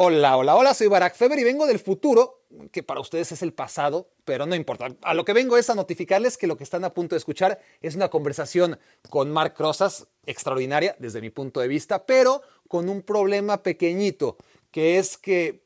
Hola, hola, hola, soy Barack Feber y vengo del futuro, que para ustedes es el pasado, pero no importa. A lo que vengo es a notificarles que lo que están a punto de escuchar es una conversación con Mark Rosas, extraordinaria desde mi punto de vista, pero con un problema pequeñito, que es que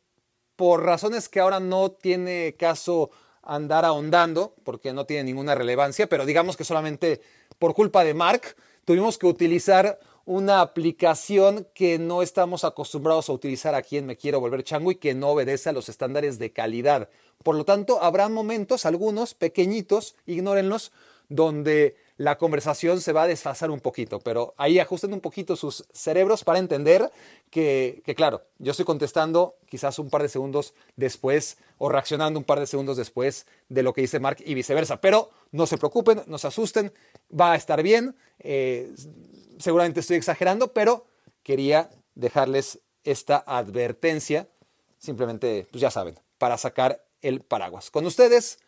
por razones que ahora no tiene caso andar ahondando, porque no tiene ninguna relevancia, pero digamos que solamente por culpa de Mark, tuvimos que utilizar una aplicación que no estamos acostumbrados a utilizar aquí en Me Quiero Volver Chango y que no obedece a los estándares de calidad. Por lo tanto, habrá momentos, algunos pequeñitos, ignórenlos, donde la conversación se va a desfasar un poquito, pero ahí ajusten un poquito sus cerebros para entender que, que, claro, yo estoy contestando quizás un par de segundos después o reaccionando un par de segundos después de lo que dice Mark y viceversa, pero no se preocupen, no se asusten, va a estar bien. Eh, seguramente estoy exagerando, pero quería dejarles esta advertencia, simplemente, pues ya saben, para sacar el paraguas. Con ustedes,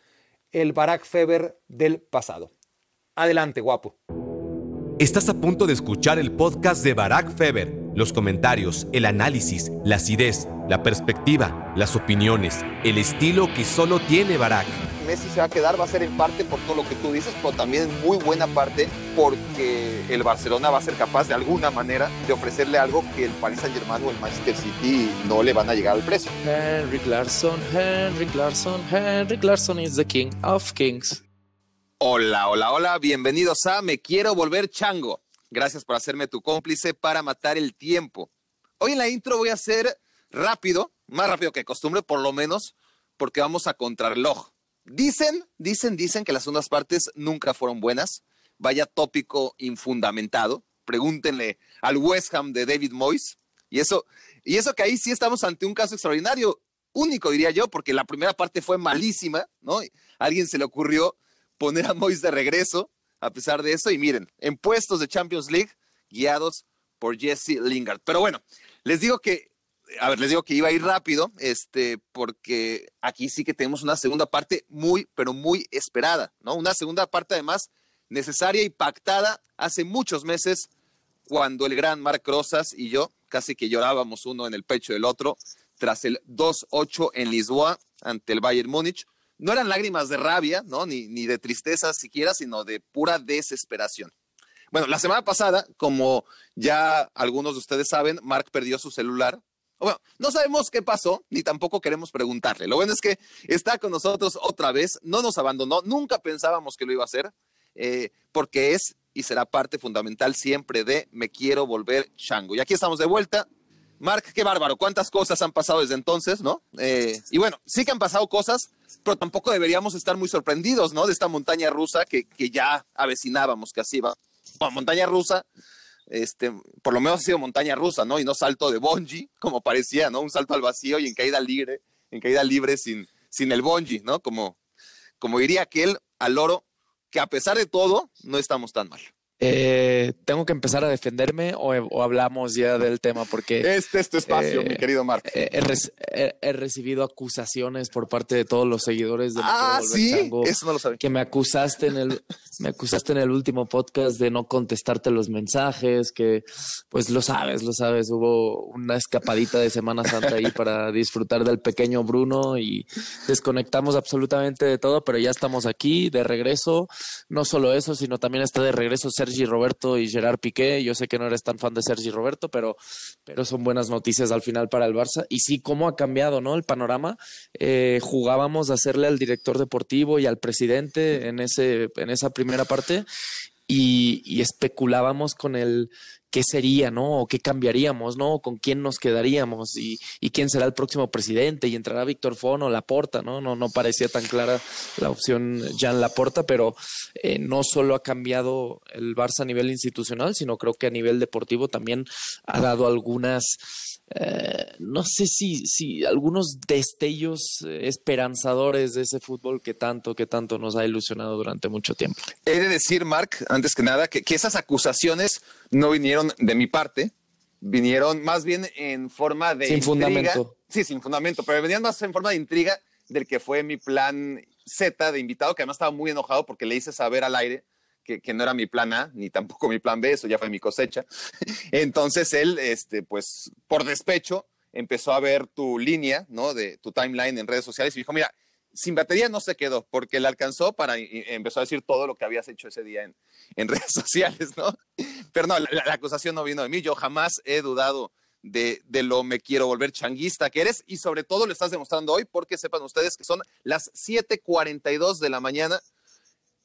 el Barack Feber del pasado. Adelante, guapo. Estás a punto de escuchar el podcast de Barack Feber. Los comentarios, el análisis, la acidez, la perspectiva, las opiniones, el estilo que solo tiene Barack. Messi se va a quedar, va a ser en parte por todo lo que tú dices, pero también en muy buena parte porque el Barcelona va a ser capaz de alguna manera de ofrecerle algo que el Paris Saint Germain o el Manchester City no le van a llegar al precio. Henry Clarkson, Henry Clarkson, Henry Clarkson is the king of kings. Hola, hola, hola, bienvenidos a Me Quiero Volver Chango. Gracias por hacerme tu cómplice para matar el tiempo. Hoy en la intro voy a ser rápido, más rápido que costumbre, por lo menos, porque vamos a contrarreloj. Dicen, dicen, dicen que las segundas partes nunca fueron buenas. Vaya tópico infundamentado. Pregúntenle al West Ham de David Moyes. Y eso, y eso que ahí sí estamos ante un caso extraordinario, único diría yo, porque la primera parte fue malísima, ¿no? alguien se le ocurrió poner a Moyes de regreso a pesar de eso. Y miren, en puestos de Champions League, guiados por Jesse Lingard. Pero bueno, les digo que a ver, les digo que iba a ir rápido, este, porque aquí sí que tenemos una segunda parte muy, pero muy esperada, ¿no? Una segunda parte además necesaria y pactada hace muchos meses cuando el gran Marc Rosas y yo casi que llorábamos uno en el pecho del otro tras el 2-8 en Lisboa ante el Bayern Múnich. No eran lágrimas de rabia, ¿no? Ni, ni de tristeza siquiera, sino de pura desesperación. Bueno, la semana pasada, como ya algunos de ustedes saben, Marc perdió su celular bueno, no sabemos qué pasó, ni tampoco queremos preguntarle. Lo bueno es que está con nosotros otra vez, no nos abandonó, nunca pensábamos que lo iba a hacer, eh, porque es y será parte fundamental siempre de Me Quiero Volver Chango. Y aquí estamos de vuelta. Mark, qué bárbaro, cuántas cosas han pasado desde entonces, ¿no? Eh, y bueno, sí que han pasado cosas, pero tampoco deberíamos estar muy sorprendidos, ¿no? De esta montaña rusa que, que ya avecinábamos que así va. Bueno, montaña rusa este, por lo menos ha sido montaña rusa, ¿no? Y no salto de bungee, como parecía, ¿no? Un salto al vacío y en caída libre, en caída libre sin, sin el bungee, ¿no? Como, como diría aquel al loro, que a pesar de todo, no estamos tan mal. Eh, ¿Tengo que empezar a defenderme o, hablamos ya del tema? Porque... Este es tu espacio, mi eh, querido Mark. He, recibido acusaciones por parte de todos los seguidores de Ah, sí, eso no lo sabía. Que me acusaste en el, me acusaste en el último podcast de no contestarte los mensajes, que pues lo sabes, lo sabes, hubo una escapadita de Semana Santa ahí para disfrutar del pequeño Bruno y desconectamos absolutamente de todo, pero ya estamos aquí de regreso. No solo eso, sino también está de regreso Sergi Roberto y Gerard Piqué. Yo sé que no eres tan fan de Sergi Roberto, pero, pero son buenas noticias al final para el Barça. Y sí, cómo ha cambiado ¿no? el panorama. Eh, jugábamos a hacerle al director deportivo y al presidente en, ese, en esa primera parte y, y especulábamos con el qué sería, ¿no? O qué cambiaríamos, ¿no? Con quién nos quedaríamos y, quién será el próximo presidente y entrará Víctor Fono, Laporta, ¿no? No, no parecía tan clara la opción Jan Laporta, pero eh, no solo ha cambiado el Barça a nivel institucional, sino creo que a nivel deportivo también ha dado algunas eh, no sé si, si algunos destellos eh, esperanzadores de ese fútbol que tanto, que tanto nos ha ilusionado durante mucho tiempo. He de decir, Mark, antes que nada, que, esas acusaciones no vinieron de mi parte, vinieron más bien en forma de... Sin fundamento. Sí, sin fundamento, pero venían más en forma de intriga del que fue mi plan Z de invitado, que además estaba muy enojado porque le hice saber al aire que, no era mi plan A, ni tampoco mi plan B, eso ya fue mi cosecha. Entonces él, este, pues por despecho, empezó a ver tu línea, ¿no? De tu timeline en redes sociales y dijo, mira, sin batería no se quedó, porque le alcanzó para y empezó a decir todo lo que habías hecho ese día en, en redes sociales, ¿no? Pero no, la, la, acusación no vino de mí, yo jamás he dudado de, de, lo me quiero volver changuista que eres y sobre todo lo estás demostrando hoy porque sepan ustedes que son las 7.42 de la mañana.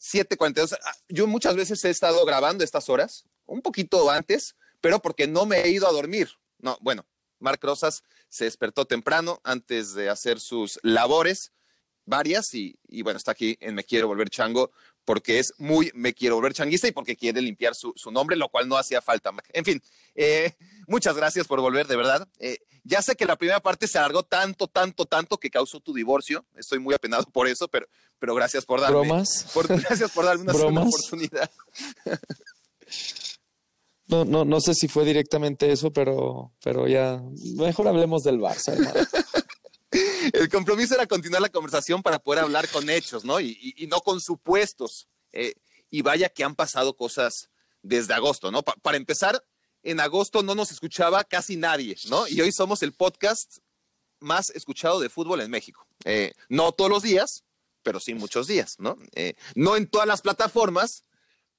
7.42. Ah, yo muchas veces he estado grabando estas horas, un poquito antes, pero porque no me he ido a dormir. No, bueno, Marc Rosas se despertó temprano antes de hacer sus labores, varias, y, y, bueno, está aquí en Me Quiero Volver Chango porque es muy Me Quiero Volver Changuista y porque quiere limpiar su, su nombre, lo cual no hacía falta. En fin, eh, muchas gracias por volver, de verdad. Eh, ya sé que la primera parte se alargó tanto, tanto, tanto que causó tu divorcio. Estoy muy apenado por eso, pero, pero gracias por darme. ¿Bromas? Por, gracias por darme una segunda oportunidad. No, no, no sé si fue directamente eso, pero, pero ya mejor hablemos del Barça. Hermano. El compromiso era continuar la conversación para poder hablar con hechos, ¿no? Y, no con supuestos. Eh, y vaya que han pasado cosas desde agosto, ¿no? Pa para empezar, en agosto no nos escuchaba casi nadie, ¿no? Y hoy somos el podcast más escuchado de fútbol en México. Eh, no todos los días, pero sí muchos días, ¿no? Eh, no en todas las plataformas,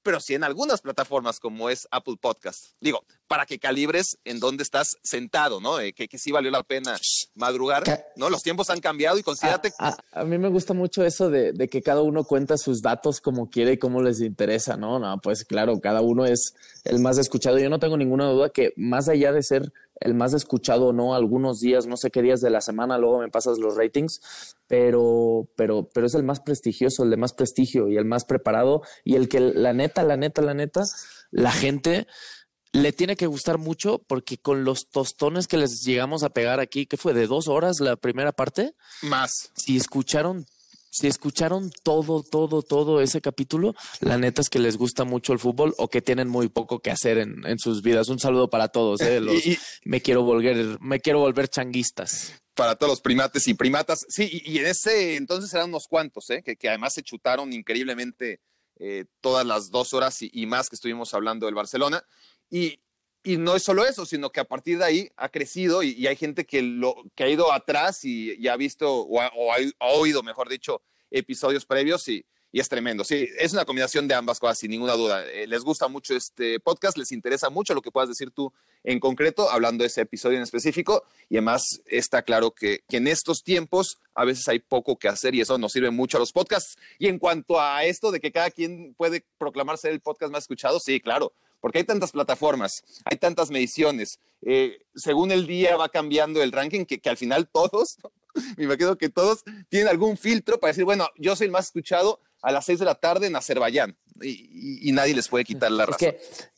pero sí en algunas plataformas como es Apple Podcast. Digo, para que calibres en dónde estás sentado, ¿no? Eh, que, que, sí valió la pena madrugar, ¿no? Los tiempos han cambiado y considérate... A, a, a mí me gusta mucho eso de, de, que cada uno cuenta sus datos como quiere y como les interesa, ¿no? No, pues claro, cada uno es el más escuchado. Yo no tengo ninguna duda que más allá de ser el más escuchado o no algunos días, no sé qué días de la semana, luego me pasas los ratings, pero, pero, pero es el más prestigioso, el de más prestigio y el más preparado y el que la neta, la neta, la neta, la gente le tiene que gustar mucho porque con los tostones que les llegamos a pegar aquí, que fue de dos horas la primera parte, más. Si escucharon si escucharon todo, todo, todo ese capítulo, la neta es que les gusta mucho el fútbol o que tienen muy poco que hacer en, en sus vidas. Un saludo para todos, ¿eh? Los, y, me quiero volver, me quiero volver changuistas. Para todos los primates y primatas. Sí, y, y en ese entonces eran unos cuantos, ¿eh? que, que además se chutaron increíblemente eh, todas las dos horas y, y, más que estuvimos hablando del Barcelona. Y, y no es solo eso, sino que a partir de ahí ha crecido y, hay gente que, lo, que ha ido atrás y, y ha visto o ha, oído, mejor dicho, episodios previos y, y, es tremendo. Sí, es una combinación de ambas cosas, sin ninguna duda. Eh, les gusta mucho este podcast, les interesa mucho lo que puedas decir tú en concreto, hablando de ese episodio en específico, y además está claro que, que en estos tiempos a veces hay poco que hacer y eso nos sirve mucho a los podcasts. Y en cuanto a esto de que cada quien puede proclamarse el podcast más escuchado, sí, claro porque hay tantas plataformas, hay tantas mediciones. Eh, según el día va cambiando el ranking, que, que al final todos, me imagino que todos tienen algún filtro para decir, bueno, yo soy el más escuchado a las 6 de la tarde en Azerbaiyán y, y, y nadie les puede quitar la razón. Es que,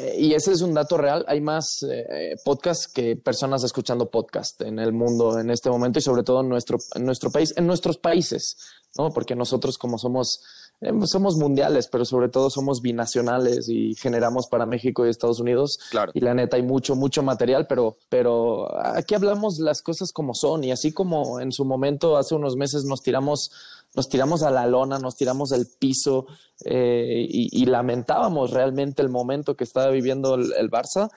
eh, y ese es un dato real, hay más eh, podcasts que personas escuchando podcast en el mundo en este momento y sobre todo en nuestro, en nuestro país, en nuestros países, ¿no? Porque nosotros como somos eh, somos mundiales, pero sobre todo somos binacionales y generamos para México y Estados Unidos. Claro. Y la neta hay mucho, mucho material, pero, pero aquí hablamos las cosas como son y así como en su momento hace unos meses nos tiramos, nos tiramos a la lona, nos tiramos al piso eh, y, y, lamentábamos realmente el momento que estaba viviendo el, el Barça.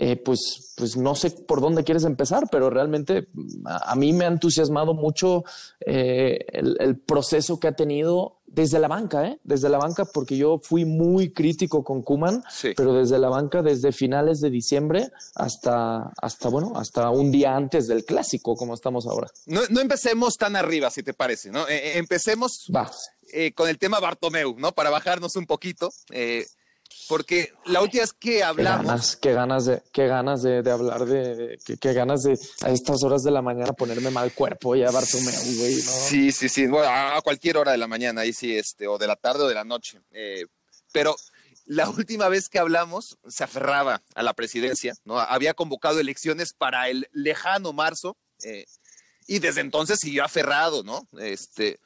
Eh, pues, pues no sé por dónde quieres empezar, pero realmente a, a mí me ha entusiasmado mucho eh, el, el, proceso que ha tenido desde la banca, ¿eh? desde la banca, porque yo fui muy crítico con Kuman, sí. pero desde la banca, desde finales de diciembre hasta, hasta, bueno, hasta un día antes del clásico, como estamos ahora. No, no empecemos tan arriba, si te parece, ¿no? Eh, empecemos Va. Eh, con el tema Bartomeu, ¿no? Para bajarnos un poquito. Eh, porque la última vez que hablamos. Qué ganas, qué ganas de, qué ganas de, de hablar de, qué, qué, ganas de a estas horas de la mañana ponerme mal cuerpo y a Bartomeu, güey, ¿no? Sí, sí, sí. Bueno, a cualquier hora de la mañana, ahí sí, este, o de la tarde o de la noche. Eh, pero la última vez que hablamos se aferraba a la presidencia, ¿no? Había convocado elecciones para el lejano marzo eh, y desde entonces siguió aferrado, ¿no? Este,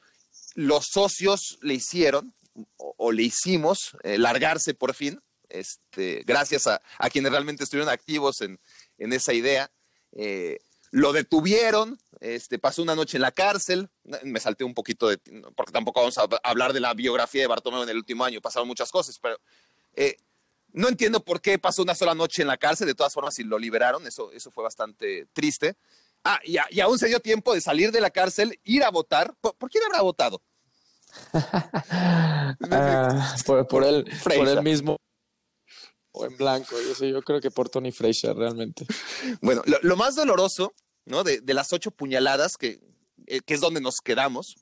los socios le hicieron, o, le hicimos eh, largarse por fin, este, gracias a, a, quienes realmente estuvieron activos en, en esa idea. Eh, lo detuvieron, este, pasó una noche en la cárcel, me salté un poquito porque tampoco vamos a hablar de la biografía de Bartomeu en el último año, pasaron muchas cosas, pero eh, no entiendo por qué pasó una sola noche en la cárcel, de todas formas, si lo liberaron, eso, eso fue bastante triste. Ah, y, aún se dio tiempo de salir de la cárcel, ir a votar. ¿Por, quién habrá votado? Ah, por, él, por él mismo o en blanco. Yo, yo creo que por Tony Fraser realmente. Bueno, lo, más doloroso, ¿no? De, las ocho puñaladas, que, eh, que, es donde nos quedamos,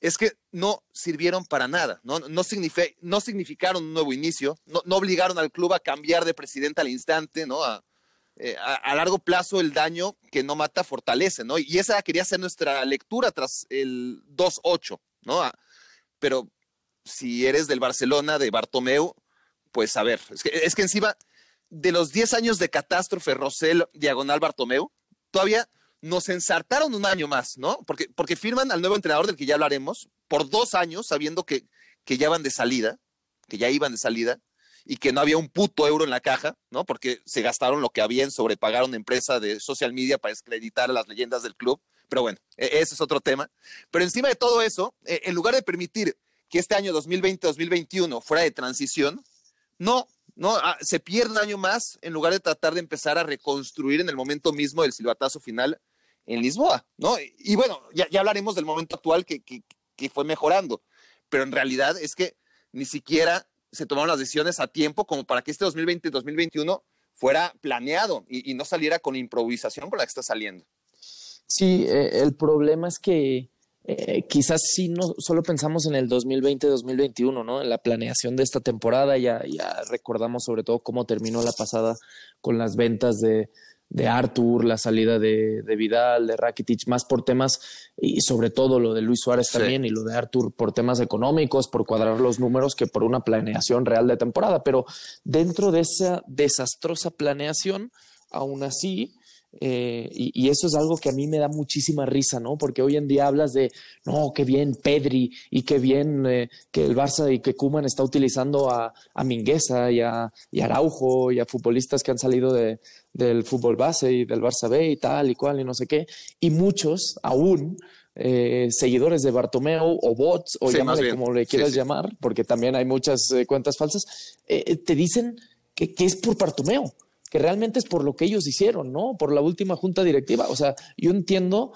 es que no sirvieron para nada, no, no, no significaron un nuevo inicio, no, no, obligaron al club a cambiar de presidente al instante, ¿no? Eh, a, a, largo plazo el daño que no mata fortalece, ¿no? Y esa quería ser nuestra lectura tras el 2-8, ¿no? pero si eres del Barcelona, de Bartomeu, pues a ver, es que, es que encima de los 10 años de catástrofe Rosell, diagonal Bartomeu, todavía nos ensartaron un año más, ¿no? Porque, porque firman al nuevo entrenador del que ya hablaremos por dos años, sabiendo que, que ya van de salida, que ya iban de salida, y que no había un puto euro en la caja, ¿no? Porque se gastaron lo que habían, sobrepagaron empresa de social media para descreditar a las leyendas del club. Pero bueno, e, ese es otro tema. Pero encima de todo eso, e, en lugar de permitir que este año 2020-2021 fuera de transición, no, no, ah, se pierde un año más en lugar de tratar de empezar a reconstruir en el momento mismo del silbatazo final en Lisboa, ¿no? Y bueno, ya, hablaremos del momento actual que, que, fue mejorando, pero en realidad es que ni siquiera se tomaron las decisiones a tiempo como para que este 2020-2021 fuera planeado y, no saliera con improvisación con la que está saliendo. Sí, eh, el problema es que eh, quizás sí no solo pensamos en el 2020-2021, ¿no? En la planeación de esta temporada, ya, ya recordamos sobre todo cómo terminó la pasada con las ventas de, de Arthur, la salida de, de, Vidal, de Rakitic, más por temas y sobre todo lo de Luis Suárez también y lo de Arthur por temas económicos, por cuadrar los números que por una planeación real de temporada. Pero dentro de esa desastrosa planeación, aún así, eh, y, eso es algo que a mí me da muchísima risa, ¿no? Porque hoy en día hablas de, no, qué bien Pedri y qué bien eh, que el Barça y que Kuman está utilizando a, a Mingueza y a, y Araujo y a futbolistas que han salido de, del fútbol base y del Barça B y tal y cual y no sé qué. Y muchos aún eh, seguidores de Bartomeu o bots o llámale como le quieras llamar, porque también hay muchas cuentas falsas, te dicen que, que es por Bartomeu que realmente es por lo que ellos hicieron, ¿no? Por la última junta directiva. O sea, yo entiendo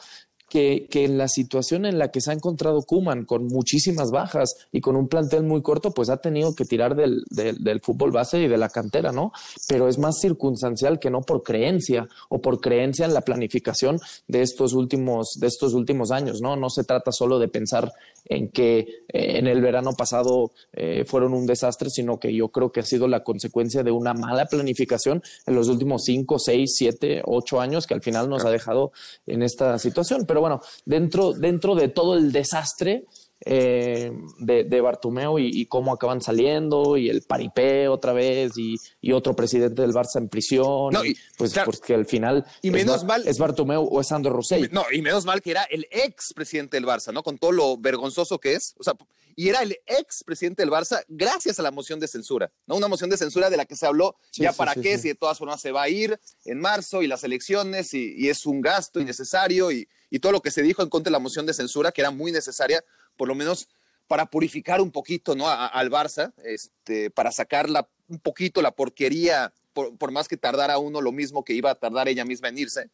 que, que, en la situación en la que se ha encontrado Kuman, con muchísimas bajas y con un plantel muy corto, pues ha tenido que tirar del, del, fútbol base y de la cantera, ¿no? Pero es más circunstancial que no por creencia o por creencia en la planificación de estos últimos, de estos últimos años, ¿no? No se trata solo de pensar en que eh, en el verano pasado eh, fueron un desastre, sino que yo creo que ha sido la consecuencia de una mala planificación en los últimos cinco, seis, siete, ocho años que al final nos ha dejado en esta situación. Pero bueno, dentro, dentro de todo el desastre, eh, de, de, Bartumeo y, cómo acaban saliendo y el paripé otra vez y, otro presidente del Barça en prisión. y, pues porque al final y menos es, mal, es Bartumeo o es Sandro Rosell. No, y menos mal que era el ex presidente del Barça, ¿no? Con todo lo vergonzoso que es. O sea, y era el ex presidente del Barça gracias a la moción de censura, ¿no? Una moción de censura de la que se habló ya para qué, si de todas formas se va a ir en marzo y las elecciones y, y es un gasto innecesario y, y todo lo que se dijo en contra de la moción de censura, que era muy necesaria por lo menos para purificar un poquito ¿no? al Barça, este, para sacarla un poquito la porquería, por, más que tardara uno lo mismo que iba a tardar ella misma en irse.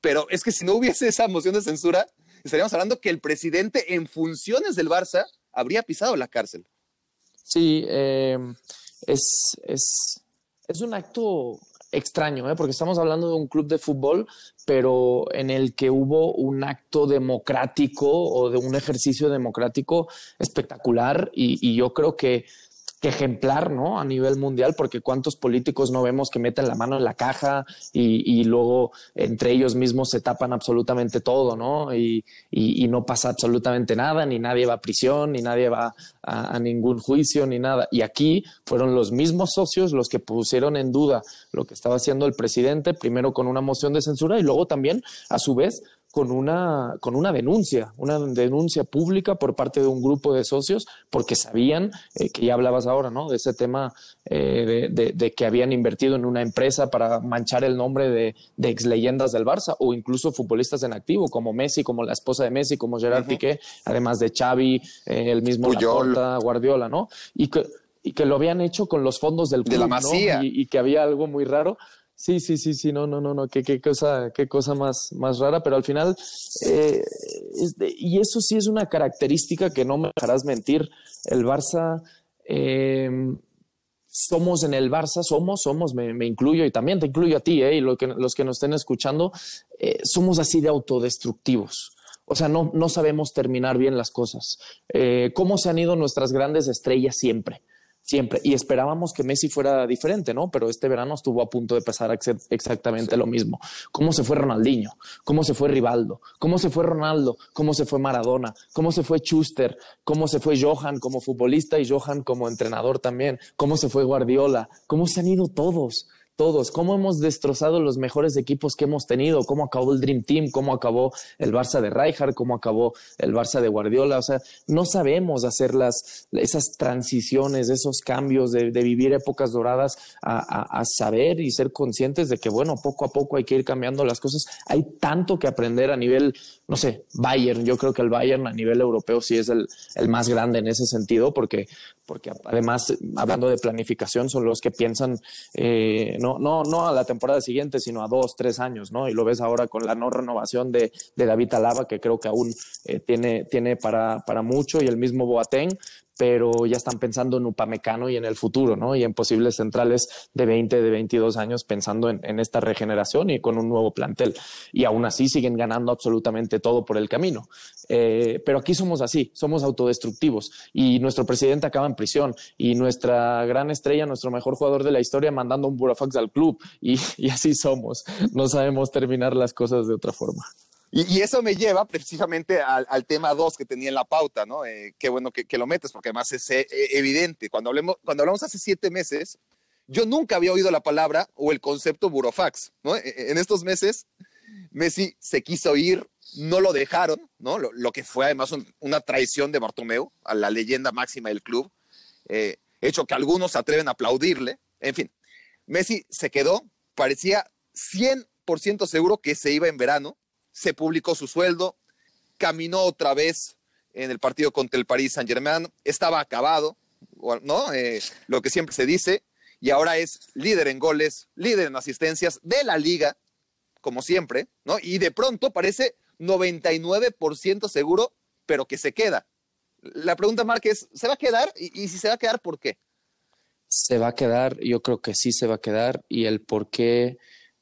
Pero es que si no hubiese esa moción de censura, estaríamos hablando que el presidente en funciones del Barça habría pisado la cárcel. Sí, eh, es, es, es un acto extraño, ¿eh? porque estamos hablando de un club de fútbol, pero en el que hubo un acto democrático o de un ejercicio democrático espectacular y, y yo creo que ejemplar, ¿no? A nivel mundial, porque cuántos políticos no vemos que meten la mano en la caja y, luego entre ellos mismos se tapan absolutamente todo, ¿no? Y, no pasa absolutamente nada, ni nadie va a prisión, ni nadie va a, ningún juicio, ni nada. Y aquí fueron los mismos socios los que pusieron en duda lo que estaba haciendo el presidente, primero con una moción de censura y luego también, a su vez, con una, con una denuncia, una denuncia pública por parte de un grupo de socios, porque sabían, eh, que ya hablabas ahora, ¿no? De ese tema eh, de, que habían invertido en una empresa para manchar el nombre de, de ex leyendas del Barça o incluso futbolistas en activo, como Messi, como la esposa de Messi, como Gerard Piqué, además de Xavi, eh, el mismo Laporta, Guardiola, ¿no? Y que y que lo habían hecho con los fondos del club, de la ¿no? Y que había algo muy raro. Sí, sí, sí, sí, no, no, no, no, qué, qué cosa, qué cosa más, más rara, pero al final, eh, y eso sí es una característica que no me dejarás mentir, el Barça, eh, somos en el Barça, somos, somos, me, me incluyo y también te incluyo a ti, eh, y lo que, los que nos estén escuchando, eh, somos así de autodestructivos. O sea, no, no sabemos terminar bien las cosas. Eh, ¿Cómo se han ido nuestras grandes estrellas siempre? Siempre. Y esperábamos que Messi fuera diferente, ¿no? Pero este verano estuvo a punto de pasar ex- exactamente lo mismo. ¿Cómo se fue Ronaldinho? ¿Cómo se fue Rivaldo? ¿Cómo se fue Ronaldo? ¿Cómo se fue Maradona? ¿Cómo se fue Schuster? ¿Cómo se fue Johan como futbolista y Johan como entrenador también? ¿Cómo se fue Guardiola? ¿Cómo se han ido todos? Todos, cómo hemos destrozado los mejores equipos que hemos tenido, cómo acabó el Dream Team, cómo acabó el Barça de Rijkaard, cómo acabó el Barça de Guardiola. O sea, no sabemos hacer las, esas transiciones, esos cambios de, de vivir épocas doradas a, a- a saber y ser conscientes de que, bueno, poco a poco hay que ir cambiando las cosas. Hay tanto que aprender a nivel, no sé, Bayern. Yo creo que el Bayern a nivel europeo sí es el, el más grande en ese sentido, porque, porque además, hablando de planificación, son los que piensan eh, no, no, no a la temporada siguiente, sino a dos, tres años, ¿no? Y lo ves ahora con la no renovación de, de David Alaba, que creo que aún eh, tiene, tiene para, para mucho, y el mismo Boateng, pero ya están pensando en Upamecano y en el futuro, ¿no? Y en posibles centrales de 20, de 22 años pensando en, esta regeneración y con un nuevo plantel. Y aún así siguen ganando absolutamente todo por el camino. Eh, pero aquí somos así, somos autodestructivos y nuestro presidente acaba en prisión y nuestra gran estrella, nuestro mejor jugador de la historia mandando un burofax al club y así somos. No sabemos terminar las cosas de otra forma. Y, eso me lleva precisamente al, tema 2 que tenía en la pauta, ¿no? Eh, qué bueno que, lo metes, porque además es eh, evidente. Cuando, hablemos, cuando hablamos hace siete meses, yo nunca había oído la palabra o el concepto burofax, ¿no? E- En estos meses, Messi se quiso ir, no lo dejaron, ¿no? Lo, que fue además un- una traición de Bartomeu a la leyenda máxima del club, eh, hecho que algunos se atreven a aplaudirle. En fin, Messi se quedó, parecía 100% seguro que se iba en verano, se publicó su sueldo, caminó otra vez en el partido contra el Paris Saint Germain, estaba acabado, ¿no? Eh, lo que siempre se dice, y ahora es líder en goles, líder en asistencias de la liga, como siempre, ¿no? Y de pronto parece 99% seguro, pero que se queda. La pregunta, Mark, es, ¿se va a quedar? Y, y si se va a quedar, ¿por qué? Se va a quedar, yo creo que sí se va a quedar y el por qué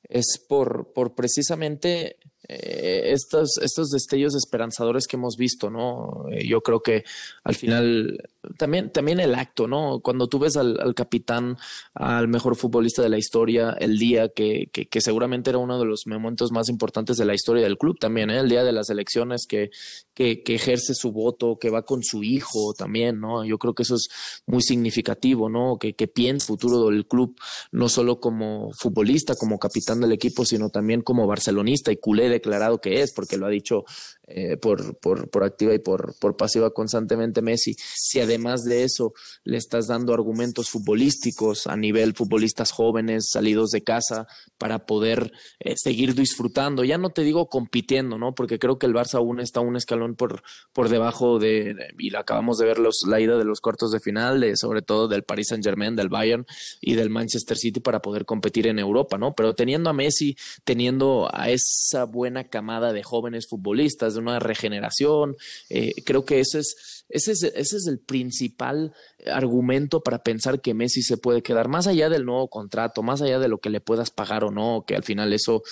es por, por precisamente eh, estos, estos destellos esperanzadores que hemos visto, ¿no? Eh, yo creo que al final también, también el acto, ¿no? Cuando tú ves al, capitán, al mejor futbolista de la historia, el día que, que, que seguramente era uno de los momentos más importantes de la historia del club también, ¿eh? el día de las elecciones que, que, ejerce su voto, que va con su hijo también, ¿no? Yo creo que eso es muy significativo, ¿no? Que, que piensa el futuro del club, no solo como futbolista, como capitán del equipo, sino también como barcelonista y culé declarado que es, porque lo ha dicho eh, por, por, por activa y por, por pasiva constantemente Messi. Si además de eso le estás dando argumentos futbolísticos a nivel futbolistas jóvenes, salidos de casa, para poder eh, seguir disfrutando, ya no te digo compitiendo, ¿no? Porque creo que el Barça aún está un escalón por, por debajo de, y acabamos de ver los, la ida de los cuartos de final, de, sobre todo del Paris Saint Germain, del Bayern y del Manchester City para poder competir en Europa, ¿no? Pero teniendo a Messi, teniendo a esa buena camada de jóvenes futbolistas, de una regeneración, eh, creo que eso es, ese es, ese es el principal argumento para pensar que Messi se puede quedar, más allá del nuevo contrato, más allá de lo que le puedas pagar o no, que al final eso,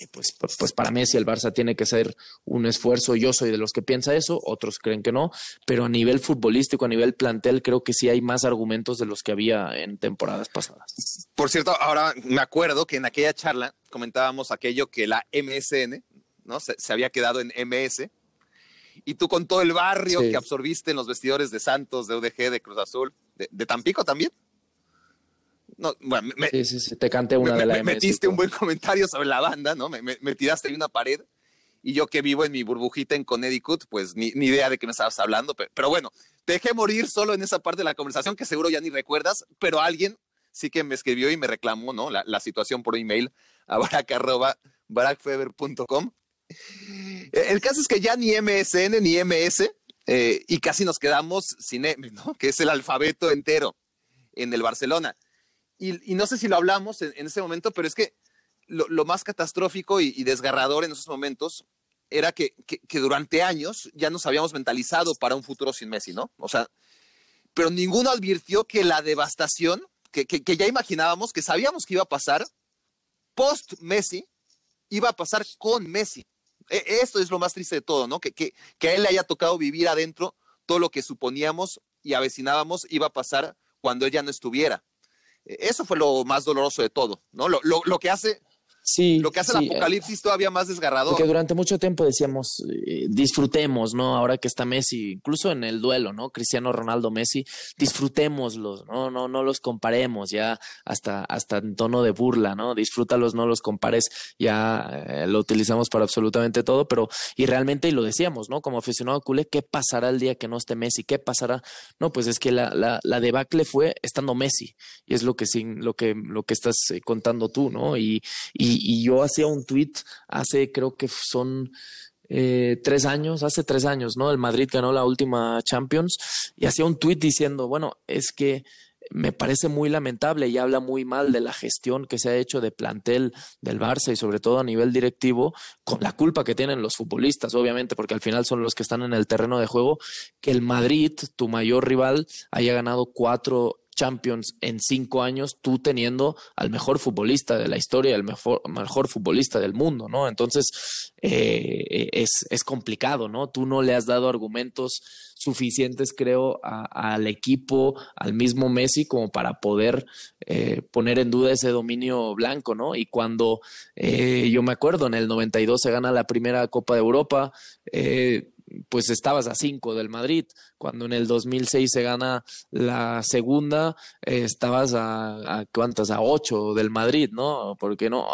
eh, pues, pues, pues para Messi el Barça tiene que ser un esfuerzo. Yo soy de los que piensa eso, otros creen que no, pero a nivel futbolístico, a nivel plantel, creo que sí hay más argumentos de los que había en temporadas pasadas. Por cierto, ahora me acuerdo que en aquella charla comentábamos aquello que la MSN, ¿no? Se, se había quedado en MS. Y tú con todo el barrio Sí. que absorbiste en los vestidores de Santos, de UDG, de Cruz Azul, de, de Tampico también. No, bueno, me, Sí, sí, sí, te canté una me- de la me MS metiste un buen comentario sobre la banda, ¿no? Me, me- tiraste ahí una pared. Y yo que vivo en mi burbujita en Connecticut, pues ni, ni idea de qué me estabas hablando. Pero, pero bueno, te dejé morir solo en esa parte de la conversación que seguro ya ni recuerdas, pero alguien sí que me escribió y me reclamó, ¿no? La, la situación por email a barack arroba barackfeber.com. El caso es que ya ni MSN ni MS eh, y casi nos quedamos sin M, ¿no? Que es el alfabeto entero. en el Barcelona. Y, no sé si lo hablamos en, ese momento, pero es que lo, más catastrófico y, desgarrador en esos momentos era que, durante años ya nos habíamos mentalizado para un futuro sin Messi, ¿no? O sea, pero ninguno advirtió que la devastación que ya imaginábamos, que sabíamos que iba a pasar, post Messi, iba a pasar con Messi. E, esto es lo más triste de todo, ¿no? Que, que, que, a él le haya tocado vivir adentro todo lo que suponíamos y avecinábamos iba a pasar cuando él ya no estuviera. E, eso fue lo más doloroso de todo, ¿no? Lo, lo, lo que hace Sí, lo que hace el eh, apocalipsis todavía más desgarrador. Porque durante mucho tiempo decíamos, eh, disfrutemos, ¿no? Ahora que está Messi, incluso en el duelo, ¿no? Cristiano Ronaldo Messi, disfrutémoslos, ¿no? No, no los comparemos ya hasta, hasta en tono de burla, ¿no? Disfrútalos, no los compares, ya eh, lo utilizamos para absolutamente todo, pero, y realmente, y lo decíamos, ¿no? Como aficionado culé, ¿qué pasará el día que no esté Messi? ¿Qué pasará? No, pues es que la, la, la debacle fue estando Messi, y es lo que, lo que, lo que estás contando tú, ¿no? y, y y, yo hacía un tweet hace, creo que son eh, tres años, hace tres años, ¿no? El Madrid ganó la última Champions y hacía un tweet diciendo, bueno, es que me parece muy lamentable y habla muy mal de la gestión que se ha hecho de plantel del Barça y sobre todo a nivel directivo, con la culpa que tienen los futbolistas, obviamente, porque al final son los que están en el terreno de juego, que el Madrid, tu mayor rival, haya ganado cuatro Champions en cinco años, tú teniendo al mejor futbolista de la historia, el mejor, mejor futbolista del mundo, ¿no? Entonces, eh, es, es, complicado, ¿no? Tú no le has dado argumentos suficientes, creo, al equipo, al mismo Messi, como para poder eh, poner en duda ese dominio blanco, ¿no? Y cuando eh, yo me acuerdo, en el 92 se gana la primera Copa de Europa, pues estabas a cinco del Madrid. Cuando en el 2006 se gana la segunda, eh, estabas a, cuántas, a ocho del Madrid, ¿no? Porque no,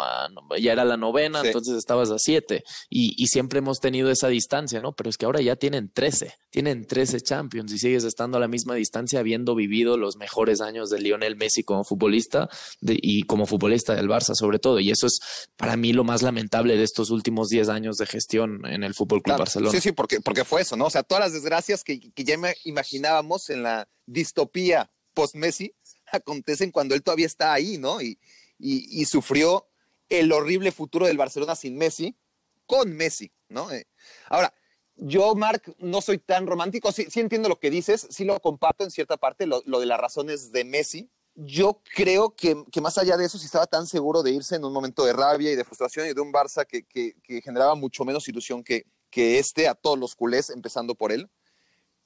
ya era la novena, entonces estabas a siete. Y, y, siempre hemos tenido esa distancia, ¿no? Pero es que ahora ya tienen trece, tienen trece Champions y sigues estando a la misma distancia habiendo vivido los mejores años de Lionel Messi como futbolista y como futbolista del Barça sobre todo. Y eso es para mí lo más lamentable de estos últimos diez años de gestión en el Fútbol Club Barcelona. Sí, sí, porque, porque fue eso, ¿no? O sea, todas las desgracias que, que ya imaginábamos en la distopía post-Messi acontecen cuando él todavía está ahí, ¿no? Y, y, sufrió el horrible futuro del Barcelona sin Messi, con Messi, ¿no? Eh, ahora, yo, Mark, no soy tan romántico, sí, sí, entiendo lo que dices, sí lo comparto en cierta parte, lo, de las razones de Messi. Yo creo que, que, más allá de eso, si estaba tan seguro de irse en un momento de rabia y de frustración y de un Barça que, que, que generaba mucho menos ilusión que, que este a todos los culés, empezando por él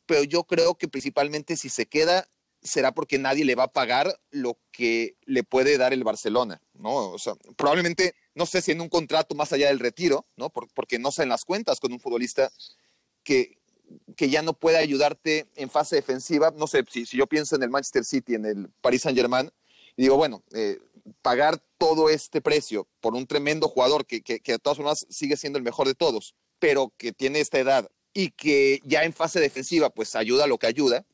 pero yo creo que principalmente si se queda será porque nadie le va a pagar lo que le puede dar el Barcelona, ¿no? Probablemente, no sé si en un contrato más allá del retiro, ¿no? porque no en las cuentas con un futbolista que, que ya no puede ayudarte en fase defensiva. No sé, si, si yo pienso en el Manchester City, en el Paris Saint Germain, y digo, bueno, eh, pagar todo este precio por un tremendo jugador que, que, que de todas formas sigue siendo el mejor de todos, pero que tiene esta edad y que ya en fase defensiva pues ayuda lo que ayuda.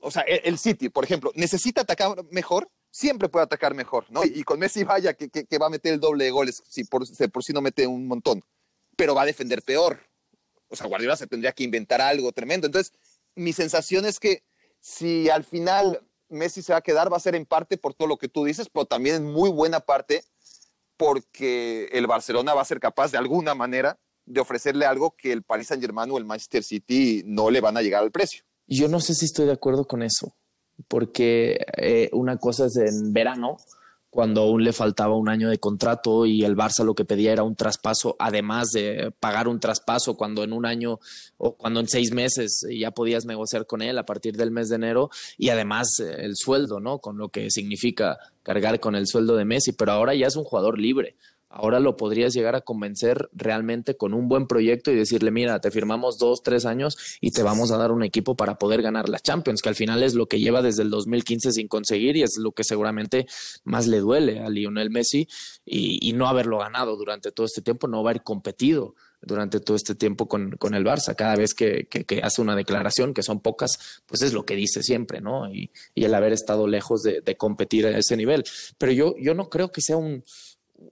O sea, el, City, por ejemplo, necesita atacar mejor, siempre puede atacar mejor, ¿no? Y, con Messi vaya que, que, va a meter el doble de goles, si por, si por sí no mete un montón, pero va a defender peor. O sea, Guardiola se tendría que inventar algo tremendo. Entonces, mi sensación es que si al final Messi se va a quedar, va a ser en parte por todo lo que tú dices, pero también en muy buena parte porque el Barcelona va a ser capaz de alguna manera de ofrecerle algo que el Paris Saint Germain o el Manchester City no le van a llegar al precio. Yo no sé si estoy de acuerdo con eso, porque eh, una cosa es en verano, cuando aún le faltaba un año de contrato y el Barça lo que pedía era un traspaso, además de pagar un traspaso cuando en un año o cuando en seis meses ya podías negociar con él a partir del mes de enero y además eh, el sueldo, ¿no? Con lo que significa cargar con el sueldo de Messi, pero ahora ya es un jugador libre ahora lo podrías llegar a convencer realmente con un buen proyecto y decirle, mira, te firmamos dos, tres años y te vamos a dar un equipo para poder ganar la Champions, que al final es lo que lleva desde el 2015 sin conseguir y es lo que seguramente más le duele a Lionel Messi y, no haberlo ganado durante todo este tiempo, no haber competido durante todo este tiempo con, con el Barça. Cada vez que, hace una declaración, que son pocas, pues es lo que dice siempre, ¿no? Y, el haber estado lejos de, de competir a ese nivel. Pero yo, yo no creo que sea un,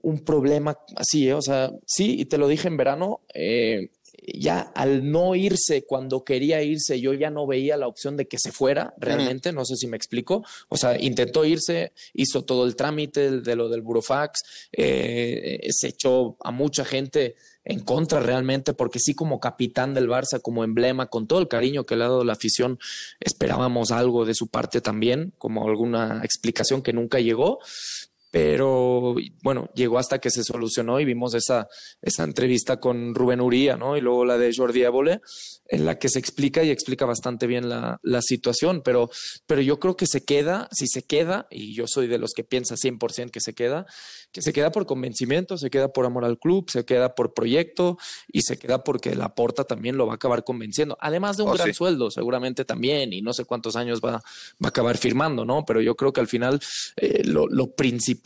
un problema así, ¿eh? o sea, sí, y te lo dije en verano, eh, ya al no irse cuando quería irse, yo ya no veía la opción de que se fuera realmente, no sé si me explico. O sea, intentó irse, hizo todo el trámite de lo del burofax, eh, se echó a mucha gente en contra realmente, porque sí como capitán del Barça, como emblema, con todo el cariño que le ha dado la afición, esperábamos algo de su parte también, como alguna explicación que nunca llegó pero bueno, llegó hasta que se solucionó y vimos esa, esa entrevista con Rubén Uría, ¿no? Y luego la de Jordi Évole, en la que se explica y explica bastante bien la, la, situación, pero, pero yo creo que se queda, si se queda, y yo soy de los que piensa 100% que se queda, que se queda por convencimiento, se queda por amor al club, se queda por proyecto y se queda porque la porta también lo va a acabar convenciendo, además de un oh, gran sueldo seguramente también, y no sé cuántos años va, va a acabar firmando, ¿no? Pero yo creo que al final eh, lo, lo, principal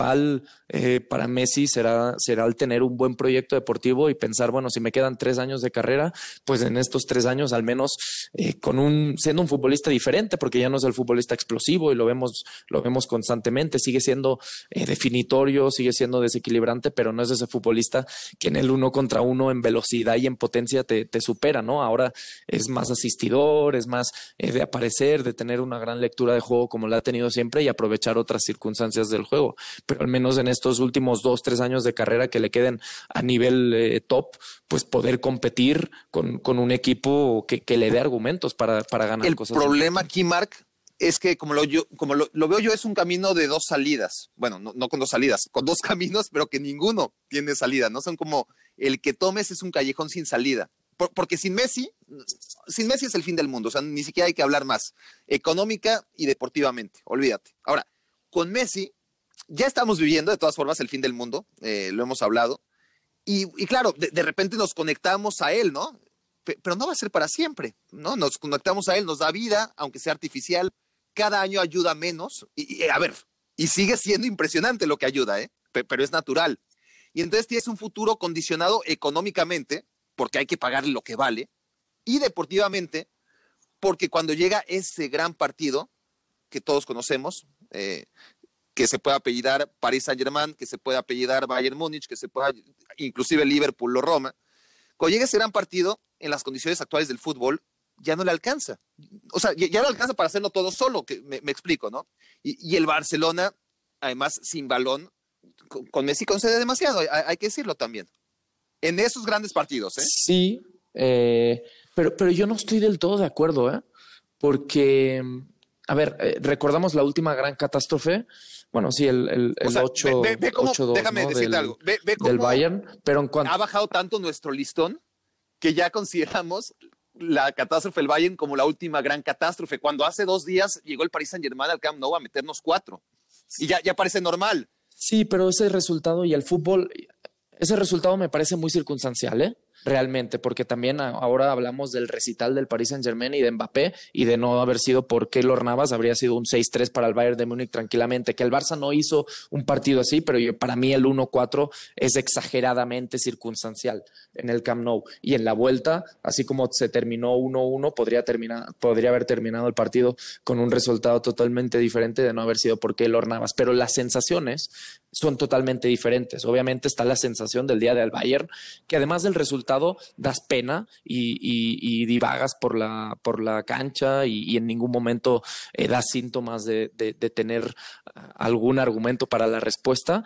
eh, para Messi será, será el tener un buen proyecto deportivo y pensar, bueno, si me quedan tres años de carrera, pues en estos tres años al menos eh, con un, siendo un futbolista diferente, porque ya no es el futbolista explosivo y lo vemos, lo vemos constantemente, sigue siendo eh, definitorio, sigue siendo desequilibrante, pero no es ese futbolista que en el uno contra uno en velocidad y en potencia te, te supera, ¿no? Ahora es más asistidor, es más de aparecer, de tener una gran lectura de juego como la ha tenido siempre y aprovechar otras circunstancias del juego. Pero al menos en estos últimos dos, tres años de carrera que le queden a nivel top, pues poder competir con, con un equipo que, le dé argumentos para, para ganar el cosas. El problema aquí, Mark, es que como lo, yo, como lo, veo yo, es un camino de dos salidas. Bueno, no, con dos salidas, con dos caminos, pero que ninguno tiene salida. No son como el que tomes es un callejón sin salida. porque sin Messi, sin Messi es el fin del mundo. O sea, ni siquiera hay que hablar más. Económica y deportivamente. Olvídate. Ahora, con Messi, ya estamos viviendo de todas formas el fin del mundo. Eh, lo hemos hablado. Y, claro, de, repente nos conectamos a él, ¿no? pero no va a ser para siempre, ¿no? Nos conectamos a él, nos da vida, aunque sea artificial, cada año ayuda menos, y, a ver, y sigue siendo impresionante lo que ayuda, ¿eh? pero es natural. Y entonces tienes un futuro condicionado económicamente, porque hay que pagarle lo que vale, y deportivamente, porque cuando llega ese gran partido que todos conocemos, eh, que se puede apellidar Paris Saint Germain, que se puede apellidar Bayern Múnich, que se pueda, inclusive Liverpool o Roma, cuando llega ese gran partido, en las condiciones actuales del fútbol, ya no le alcanza. O sea, ya, no alcanza para hacerlo todo solo, que me, explico, ¿no? Y, el Barcelona, además, sin balón, con, Messi concede demasiado, hay, que decirlo también. En esos grandes partidos, ¿eh? Sí, eh, pero, pero yo no estoy del todo de acuerdo, ¿eh? Porque, a ver, eh, recordamos la última gran catástrofe. Bueno, sí, el, el, el 8 Déjame decirte algo. Ve, del Bayern, pero en cuanto. Ha bajado tanto nuestro listón que ya consideramos la catástrofe del Bayern como la última gran catástrofe. Cuando hace dos días llegó el Paris Saint Germain al Camp Nou a meternos cuatro. Y ya, ya parece normal. Sí, pero ese resultado y el fútbol, ese resultado me parece muy circunstancial, ¿eh? Realmente, porque también ahora hablamos del recital del Paris Saint Germain y de Mbappé y de no haber sido por Keylor Navas, habría sido un 6-3 para el Bayern de Múnich tranquilamente, que el Barça no hizo un partido así, pero para mí el 1-4 es exageradamente circunstancial en el Camp Nou. Y en la vuelta, así como se terminó 1-1, podría, podría haber terminado el partido con un resultado totalmente diferente de no haber sido por Keylor Navas, pero las sensaciones son totalmente diferentes. Obviamente está la sensación del día del Bayern, que además del resultado das pena y, divagas por la, por la cancha y, en ningún momento eh, das síntomas de, tener ah, algún argumento para la respuesta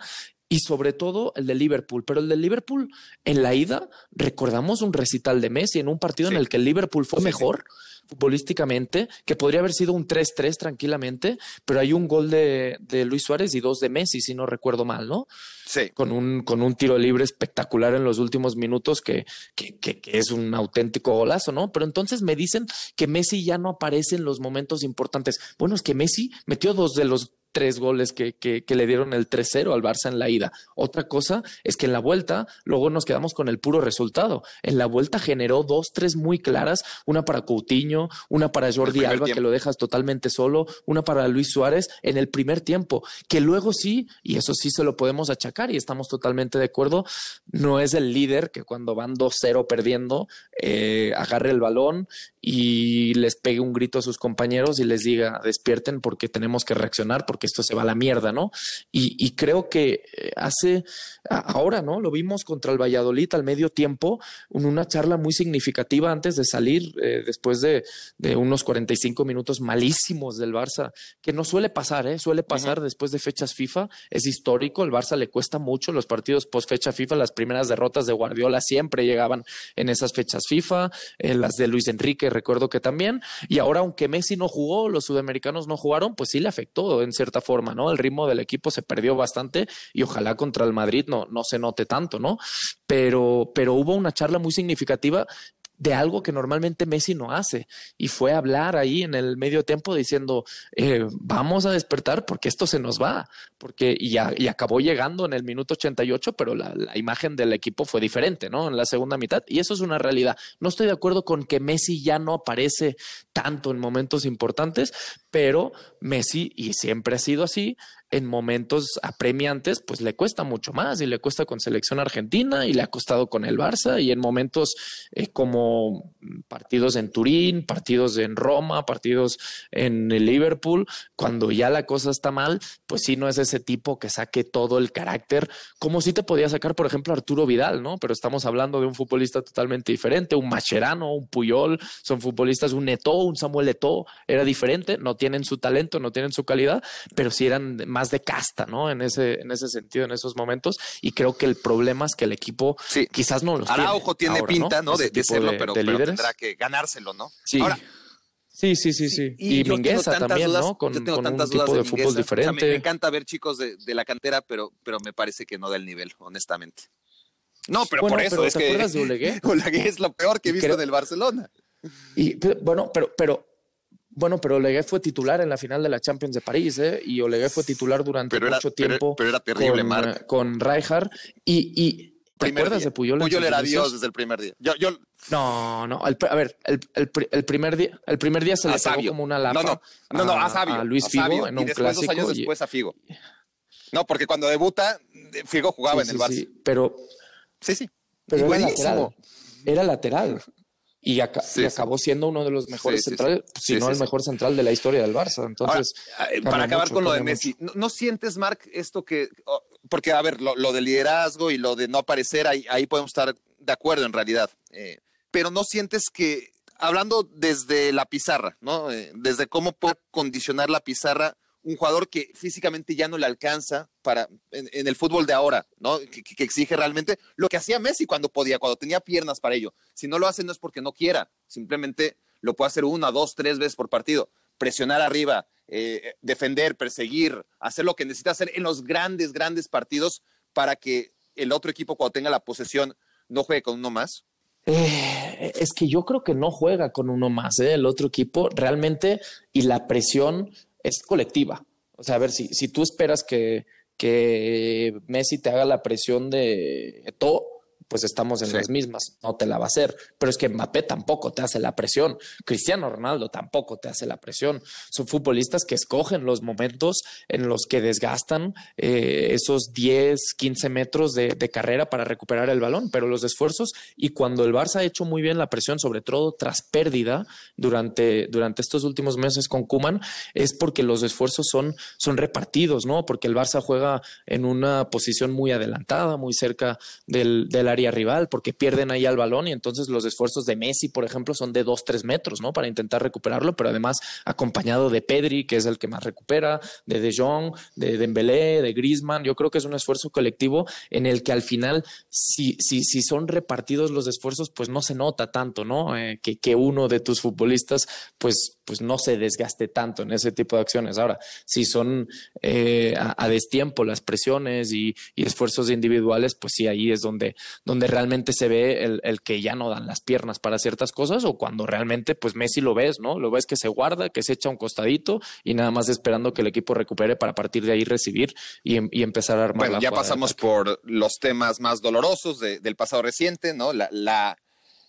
y sobre todo el de Liverpool. Pero el de Liverpool en la ida, recordamos un recital de Messi en un partido en el que el Liverpool fue mejor futbolísticamente, que podría haber sido un 3-3 tranquilamente, pero hay un gol de, Luis Suárez y dos de Messi, si no recuerdo mal, ¿no? Sí. Con un, con un tiro libre espectacular en los últimos minutos, que, que, que, que es un auténtico golazo, ¿no? Pero entonces me dicen que Messi ya no aparece en los momentos importantes. Bueno, es que Messi metió dos de los tres goles que, que, le dieron el 3-0 al Barça en la ida. Otra cosa es que en la vuelta luego nos quedamos con el puro resultado. En la vuelta generó dos, tres muy claras, una para Coutinho, una para Jordi Alba, que lo dejas totalmente solo, una para Luis Suárez en el primer tiempo, que luego sí, y eso sí se lo podemos achacar y estamos totalmente de acuerdo, no es el líder que cuando van 2-0 perdiendo, eh, agarre el balón y les pegue un grito a sus compañeros y les diga despierten porque tenemos que reaccionar porque esto se va a la mierda, ¿no? Y, creo que eh, hace ahora, ¿no? Lo vimos contra el Valladolid al medio tiempo, en una charla muy significativa antes de salir, eh, después de, unos 45 minutos malísimos del Barça, que no suele pasar, ¿eh? Suele pasar después de fechas FIFA, es histórico, el Barça le cuesta mucho los partidos post fecha FIFA, las primeras derrotas de Guardiola siempre llegaban en esas fechas FIFA, eh, las de Luis Enrique recuerdo que también, y ahora aunque Messi no jugó, los sudamericanos no jugaron, pues sí le afectó en cierta forma, ¿no? El ritmo del equipo se perdió bastante y ojalá contra el Madrid no, no se note tanto, ¿no? Pero, pero hubo una charla muy significativa de algo que normalmente Messi no hace. Y fue hablar ahí en el medio tiempo diciendo, eh, vamos a despertar porque esto se nos va. Porque, y, y acabó llegando en el minuto 88, pero la, la, imagen del equipo fue diferente, ¿no? En la segunda mitad. Y eso es una realidad. No estoy de acuerdo con que Messi ya no aparece tanto en momentos importantes, pero Messi, y siempre ha sido así, en momentos apremiantes, pues le cuesta mucho más y le cuesta con selección argentina y le ha costado con el Barça y en momentos eh, como partidos en Turín, partidos en Roma, partidos en el Liverpool, cuando ya la cosa está mal, pues sí no es ese tipo que saque todo el carácter, como si te podía sacar, por ejemplo, Arturo Vidal, ¿no? Pero estamos hablando de un futbolista totalmente diferente, un Macherano, un Puyol, son futbolistas, un Neto, un Samuel Eto, era diferente, no tienen su talento, no tienen su calidad, pero sí eran más de casta, ¿no? En ese, en ese sentido, en esos momentos. Y creo que el problema es que el equipo quizás no los Araujo tiene, pinta, ¿no? De, serlo, pero, tendrá que ganárselo, ¿no? Sí. Sí, sí, sí, sí. Y, Mingueza también, ¿no? Con, yo tengo tantas un tipo de, fútbol diferente. me, encanta ver chicos de, la cantera, pero, pero me parece que no da el nivel, honestamente. No, pero por eso es que Olegué? Olegué es lo peor que he visto del Barcelona. Y bueno, pero, pero bueno, pero Olegué fue titular en la final de la Champions de París, ¿eh? Y Olegué fue titular durante mucho tiempo. Pero, era terrible, con, Marc. Con Rijkaard. Y, y ¿te acuerdas de Puyol? Puyol era Dios desde el primer día. Yo, yo... No, no. a ver, el, el, primer día, el primer día se le pegó como una lapa. No, no, no, a, Sabio, a Luis Figo en un y después, clásico. Dos años después a Figo. No, porque cuando debuta, Figo jugaba en el Barça. Sí, pero. Sí, sí. Pero era lateral. Era lateral y, acabó siendo uno de los mejores centrales, si no el mejor central de la historia del Barça. Entonces, eh, para acabar con lo de Messi, ¿no, sientes, Marc, esto que, porque a ver, lo, del liderazgo y lo de no aparecer, ahí, ahí podemos estar de acuerdo en realidad, eh, pero no sientes que, hablando desde la pizarra, ¿no? Eh, desde cómo puede condicionar la pizarra un jugador que físicamente ya no le alcanza para en, el fútbol de ahora, ¿no? Que, exige realmente lo que hacía Messi cuando podía, cuando tenía piernas para ello. Si no lo hace no es porque no quiera, simplemente lo puede hacer una, dos, tres veces por partido. Presionar arriba, eh, defender, perseguir, hacer lo que necesita hacer en los grandes, grandes partidos para que el otro equipo cuando tenga la posesión no juegue con uno más. Eh, es que yo creo que no juega con uno más, ¿eh? el otro equipo realmente y la presión es colectiva. O sea, a ver, si, si tú esperas que, que Messi te haga la presión de todo, pues estamos en las mismas, no te la va a hacer. Pero es que Mbappé tampoco te hace la presión, Cristiano Ronaldo tampoco te hace la presión. Son futbolistas que escogen los momentos en los que desgastan eh, esos 10, 15 metros de, carrera para recuperar el balón, pero los esfuerzos y cuando el Barça ha hecho muy bien la presión, sobre todo tras pérdida durante, durante estos últimos meses con Kuman, es porque los esfuerzos son, son repartidos, ¿no? Porque el Barça juega en una posición muy adelantada, muy cerca del, del área rival porque pierden ahí al balón y entonces los esfuerzos de Messi, por ejemplo, son de dos, tres metros, ¿no? Para intentar recuperarlo, pero además acompañado de Pedri, que es el que más recupera, de De Jong, de Dembélé, de Griezmann. Yo creo que es un esfuerzo colectivo en el que al final, si, si, si son repartidos los esfuerzos, pues no se nota tanto, ¿no? Eh, que, que uno de tus futbolistas, pues pues no se desgaste tanto en ese tipo de acciones. Ahora, si son eh, a, destiempo las presiones y, esfuerzos individuales, pues sí, ahí es donde, donde realmente se ve el, que ya no dan las piernas para ciertas cosas o cuando realmente, pues Messi lo ves, ¿no? Lo ves que se guarda, que se echa un costadito y nada más esperando que el equipo recupere para partir de ahí recibir y, empezar a armar. Bueno, ya pasamos por los temas más dolorosos del pasado reciente, ¿no? La, la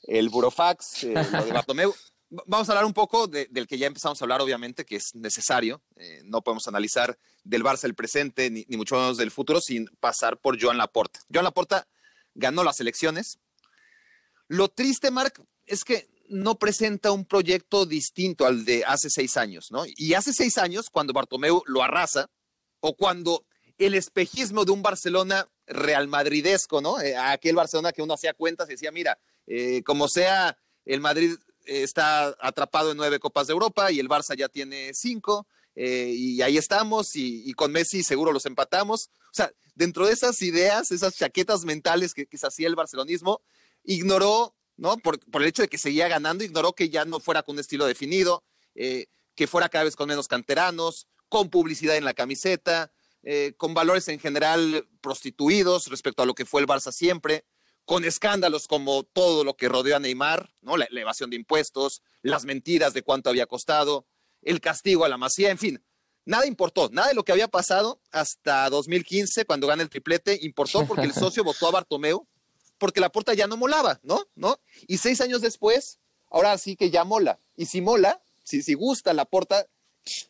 el Burofax, eh, lo de Bartomeu. Vamos a hablar un poco del que ya empezamos a hablar, obviamente, que es necesario. Eh, no podemos analizar del Barça el presente, ni, mucho menos del futuro, sin pasar por Joan Laporta. Joan Laporta ganó las elecciones. Lo triste, Marc, es que no presenta un proyecto distinto al de hace seis años, ¿no? Y hace seis años, cuando Bartomeu lo arrasa, o cuando el espejismo de un Barcelona real madridesco, ¿no? Eh, aquel Barcelona que uno hacía cuentas y decía, mira, eh, como sea, el Madrid está atrapado en nueve Copas de Europa y el Barça ya tiene cinco, eh, y ahí estamos, y, con Messi seguro los empatamos. O sea, dentro de esas ideas, esas chaquetas mentales que, se hacía el barcelonismo, ignoró, ¿no? Por, el hecho de que seguía ganando, ignoró que ya no fuera con un estilo definido, que fuera cada vez con menos canteranos, con publicidad en la camiseta, eh, con valores en general prostituidos respecto a lo que fue el Barça siempre, con escándalos como todo lo que rodeó a Neymar, ¿no? la, evasión de impuestos, las mentiras de cuánto había costado, el castigo a la masía, en fin. Nada importó, nada de lo que había pasado hasta 2015, cuando gana el triplete, importó porque el socio votó a Bartomeu, porque la puerta ya no molaba, ¿no? ¿no? Y seis años después, ahora sí que ya mola. Y si mola, si, si gusta la puerta,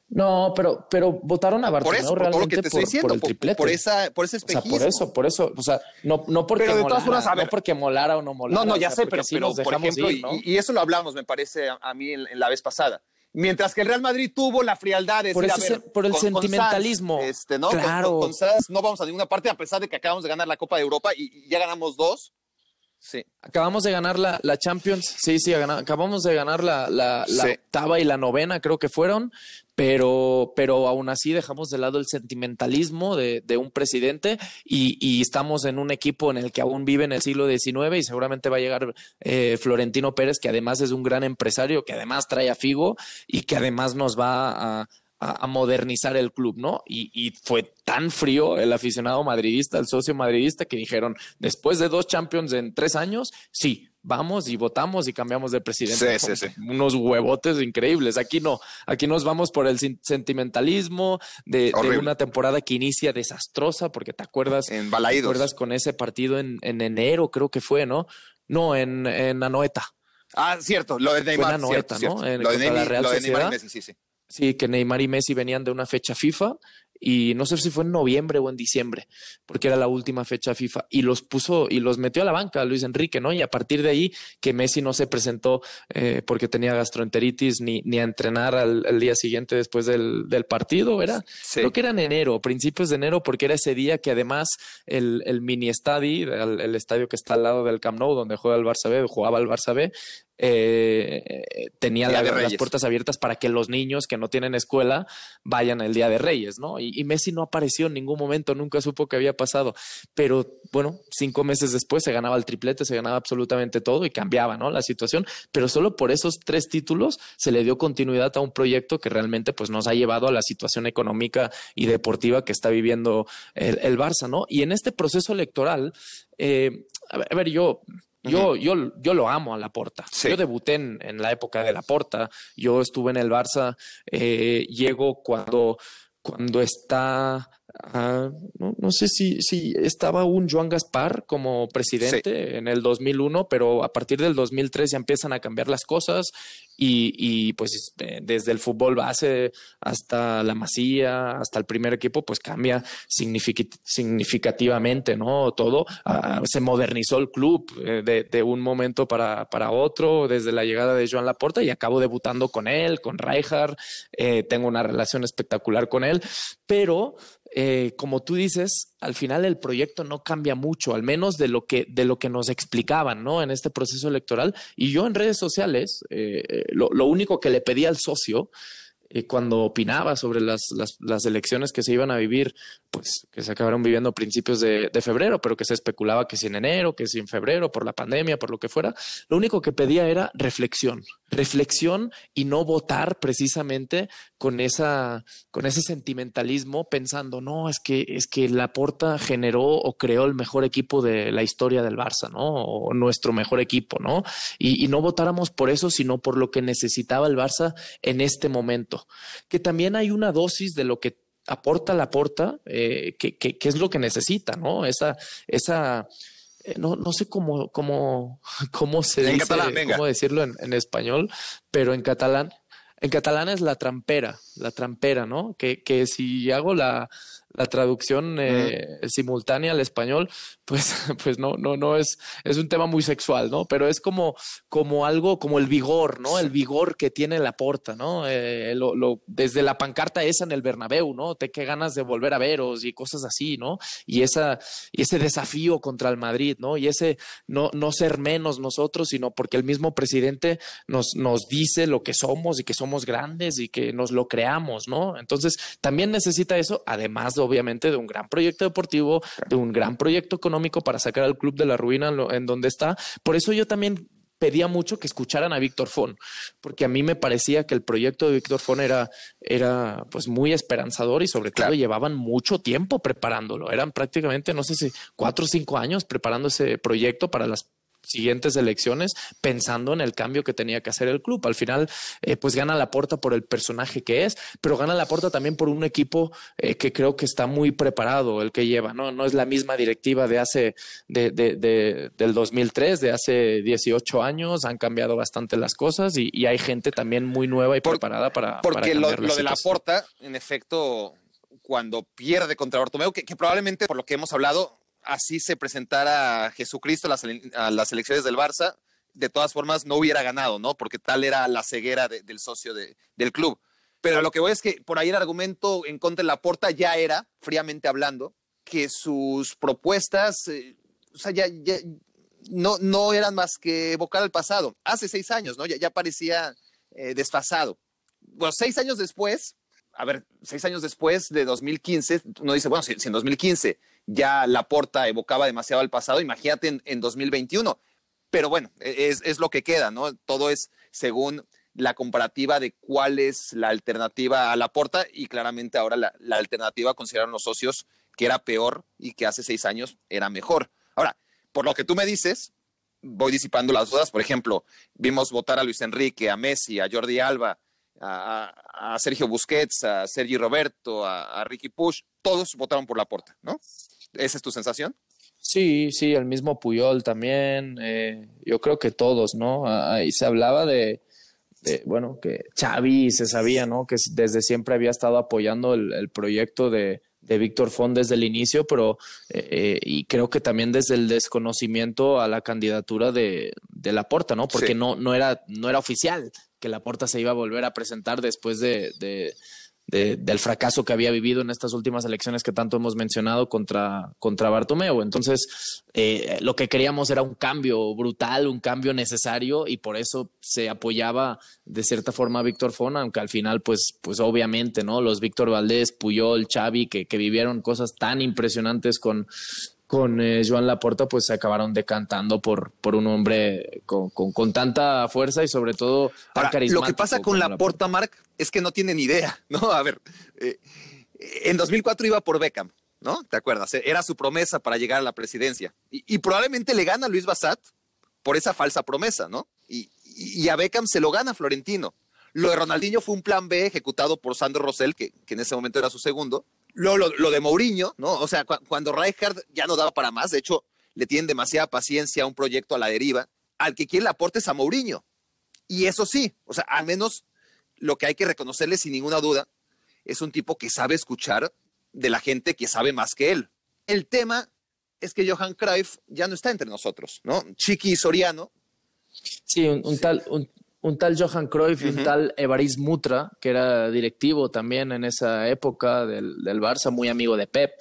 no, pero, pero votaron a Bartomeu por eso, por, lo que te estoy diciendo, el triplete. Por, esa, por ese espejismo. O sea, por eso, por eso, o sea, no, no porque pero de todas formas, no porque molara o no molara. No, no, ya sé, pero, pero por ejemplo, y, eso lo hablamos, me parece, a, mí en, la vez pasada. Mientras que el Real Madrid tuvo la frialdad de por, decir, a ver, por el sentimentalismo. este, ¿no? Claro. Con, no vamos a ninguna parte, a pesar de que acabamos de ganar la Copa de Europa y ya ganamos dos. Sí. Acabamos de ganar la, la Champions. Sí, sí, acabamos de ganar la, la, octava y la novena, creo que fueron, pero, pero aún así dejamos de lado el sentimentalismo de, de un presidente y, y, estamos en un equipo en el que aún vive en el siglo XIX y seguramente va a llegar eh, Florentino Pérez, que además es un gran empresario, que además trae a Figo y que además nos va a a, modernizar el club, ¿no? Y, y, fue tan frío el aficionado madridista, el socio madridista, que dijeron, después de dos Champions en tres años, sí, vamos y votamos y cambiamos de presidente. Sí, sí, sí. Unos huevotes increíbles. Aquí no, aquí nos vamos por el sentimentalismo de, una temporada que inicia desastrosa, porque te acuerdas, en te acuerdas con ese partido en, en, enero, creo que fue, ¿no? No, en, en Anoeta. Ah, cierto, lo de Neymar. Fue en Anoeta, ¿no? En, lo de, Neymar, lo de Neymar sí, sí. Sí, que Neymar y Messi venían de una fecha FIFA y no sé si fue en noviembre o en diciembre, porque era la última fecha FIFA y los puso y los metió a la banca Luis Enrique, ¿no? Y a partir de ahí que Messi no se presentó eh, porque tenía gastroenteritis ni, ni a entrenar al, día siguiente después del, del partido, era creo que era en enero, principios de enero, porque era ese día que además el, el mini estadio, el, el, estadio que está al lado del Camp Nou, donde juega el Barça B, jugaba el Barça B, eh, tenía las puertas abiertas para que los niños que no tienen escuela vayan el Día de Reyes, ¿no? Y, Messi no apareció en ningún momento, nunca supo qué había pasado. Pero bueno, cinco meses después se ganaba el triplete, se ganaba absolutamente todo y cambiaba, ¿no? La situación. Pero solo por esos tres títulos se le dio continuidad a un proyecto que realmente pues nos ha llevado a la situación económica y deportiva que está viviendo el, Barça, ¿no? Y en este proceso electoral, eh, a ver, yo yo, yo, yo lo amo a la Porta. Yo debuté en, en, la época de la Porta. Yo estuve en el Barça. Eh, llego cuando, cuando está No, no, sé si, si estaba un Joan Gaspar como presidente en el 2001, pero a partir del 2003 ya empiezan a cambiar las cosas y, y pues eh, desde el fútbol base hasta la masía, hasta el primer equipo, pues cambia significativamente, ¿no? Todo ah, se modernizó el club eh, de, de, un momento para, para otro desde la llegada de Joan Laporta y acabo debutando con él, con Rijkaard, eh, tengo una relación espectacular con él, pero eh, como tú dices, al final el proyecto no cambia mucho, al menos de lo que, de lo que nos explicaban, ¿no? En este proceso electoral. Y yo en redes sociales, eh, eh, lo, lo, único que le pedí al socio eh, cuando opinaba sobre las, las, las, elecciones que se iban a vivir, pues que se acabaron viviendo a principios de, de, febrero, pero que se especulaba que si en enero, que si febrero, por la pandemia, por lo que fuera, lo único que pedía era reflexión, reflexión y no votar precisamente con esa, con ese sentimentalismo pensando, no, es que, es que Laporta generó o creó el mejor equipo de la historia del Barça, ¿no? O nuestro mejor equipo, ¿no? Y, y no votáramos por eso, sino por lo que necesitaba el Barça en este momento que también hay una dosis de lo que aporta la porta, eh, que, que, es lo que necesita, ¿no? Esa, esa, eh, no, no sé cómo, cómo, cómo se dice, cómo decirlo en, en, español, pero en catalán, en catalán es la trampera, la trampera, ¿no? Que, que si hago la, la traducción eh, simultánea al español, pues, pues no, no, no es, es un tema muy sexual, ¿no? Pero es como, como algo, como el vigor, ¿no? El vigor que tiene la porta, ¿no? Eh, lo, lo, desde la pancarta esa en el Bernabéu, ¿no? Te qué ganas de volver a veros y cosas así, ¿no? Y esa, y ese desafío contra el Madrid, ¿no? Y ese no, no ser menos nosotros, sino porque el mismo presidente nos, nos dice lo que somos y que somos grandes y que nos lo creamos, ¿no? Entonces, también necesita eso, además obviamente de un gran proyecto deportivo, de un gran proyecto económico para sacar al club de la ruina en donde está. Por eso yo también pedía mucho que escucharan a Víctor Fon, porque a mí me parecía que el proyecto de Víctor Fon era, era pues muy esperanzador y sobre todo llevaban mucho tiempo preparándolo. Eran prácticamente, no sé si cuatro o cinco años preparando ese proyecto para las siguientes elecciones pensando en el cambio que tenía que hacer el club. Al final, eh, pues gana la porta por el personaje que es, pero gana la porta también por un equipo eh, que creo que está muy preparado, el que lleva, ¿no? No es la misma directiva de hace, de, de, de del 2003, de hace 18 años, han cambiado bastante las cosas y, y hay gente también muy nueva y preparada para... Porque lo, lo de la porta, en efecto, cuando pierde contra Bartomeu, que, que probablemente por lo que hemos hablado, así se presentara Jesucristo a las, elecciones del Barça, de todas formas no hubiera ganado, ¿no? Porque tal era la ceguera de, del socio de, del club. Pero lo que voy es que por ahí el argumento en contra de la porta ya era, fríamente hablando, que sus propuestas, eh, o sea, ya, no, no eran más que evocar al pasado. Hace seis años, ¿no? Ya, parecía eh, desfasado. Bueno, seis años después, a ver, seis años después de 2015, uno dice, bueno, si en 2015 ya Laporta evocaba demasiado el pasado, imagínate en, en 2021. Pero bueno, es, es, lo que queda, ¿no? Todo es según la comparativa de cuál es la alternativa a Laporta y claramente ahora la, la alternativa consideraron los socios que era peor y que hace seis años era mejor. Ahora, por lo que tú me dices, voy disipando las dudas. Por ejemplo, vimos votar a Luis Enrique, a Messi, a Jordi Alba, a, Sergio Busquets, a Sergi Roberto, a, Ricky Push. Todos votaron por Laporta, ¿no? ¿Esa es tu sensación? Sí, sí, el mismo Puyol también. Eh, yo creo que todos, ¿no? Ahí se hablaba de, de, bueno, que Xavi se sabía, ¿no? Que desde siempre había estado apoyando el, el proyecto de, de Víctor Font desde el inicio, pero eh, eh, y creo que también desde el desconocimiento a la candidatura de, de Laporta, ¿no? Porque sí. no, no, era, no era oficial que Laporta se iba a volver a presentar después de, de de, del fracaso que había vivido en estas últimas elecciones que tanto hemos mencionado contra, contra Bartomeu. Entonces, eh, lo que queríamos era un cambio brutal, un cambio necesario y por eso se apoyaba de cierta forma a Víctor Fona, aunque al final, pues, pues obviamente, ¿no? Los Víctor Valdés, Puyol, Xavi, que, que vivieron cosas tan impresionantes con, con eh, Joan Laporta, pues se acabaron decantando por, por un hombre con, con, con tanta fuerza y sobre todo Ahora, Lo que pasa con Laporta, Marc, es que no tienen idea, ¿no? A ver, eh, en 2004 iba por Beckham, ¿no? ¿Te acuerdas? Era su promesa para llegar a la presidencia. Y, y probablemente le gana a Luis Bassat por esa falsa promesa, ¿no? Y, y, a Beckham se lo gana Florentino. Lo de Ronaldinho fue un plan B ejecutado por Sandro Rosell, que, que en ese momento era su segundo, lo, lo, lo, de Mourinho, ¿no? O sea, cu cuando Rijkaard ya no daba para más, de hecho, le tienen demasiada paciencia a un proyecto a la deriva, al que quiere el aporte es a Mourinho. Y eso sí, o sea, al menos lo que hay que reconocerle sin ninguna duda es un tipo que sabe escuchar de la gente que sabe más que él. El tema es que Johan Cruyff ya no está entre nosotros, ¿no? Chiqui Soriano. Sí, un, un tal, un, un tal Johan Cruyff y uh -huh. un tal Evaris Mutra, que era directivo también en esa época del, del Barça, muy amigo de Pep.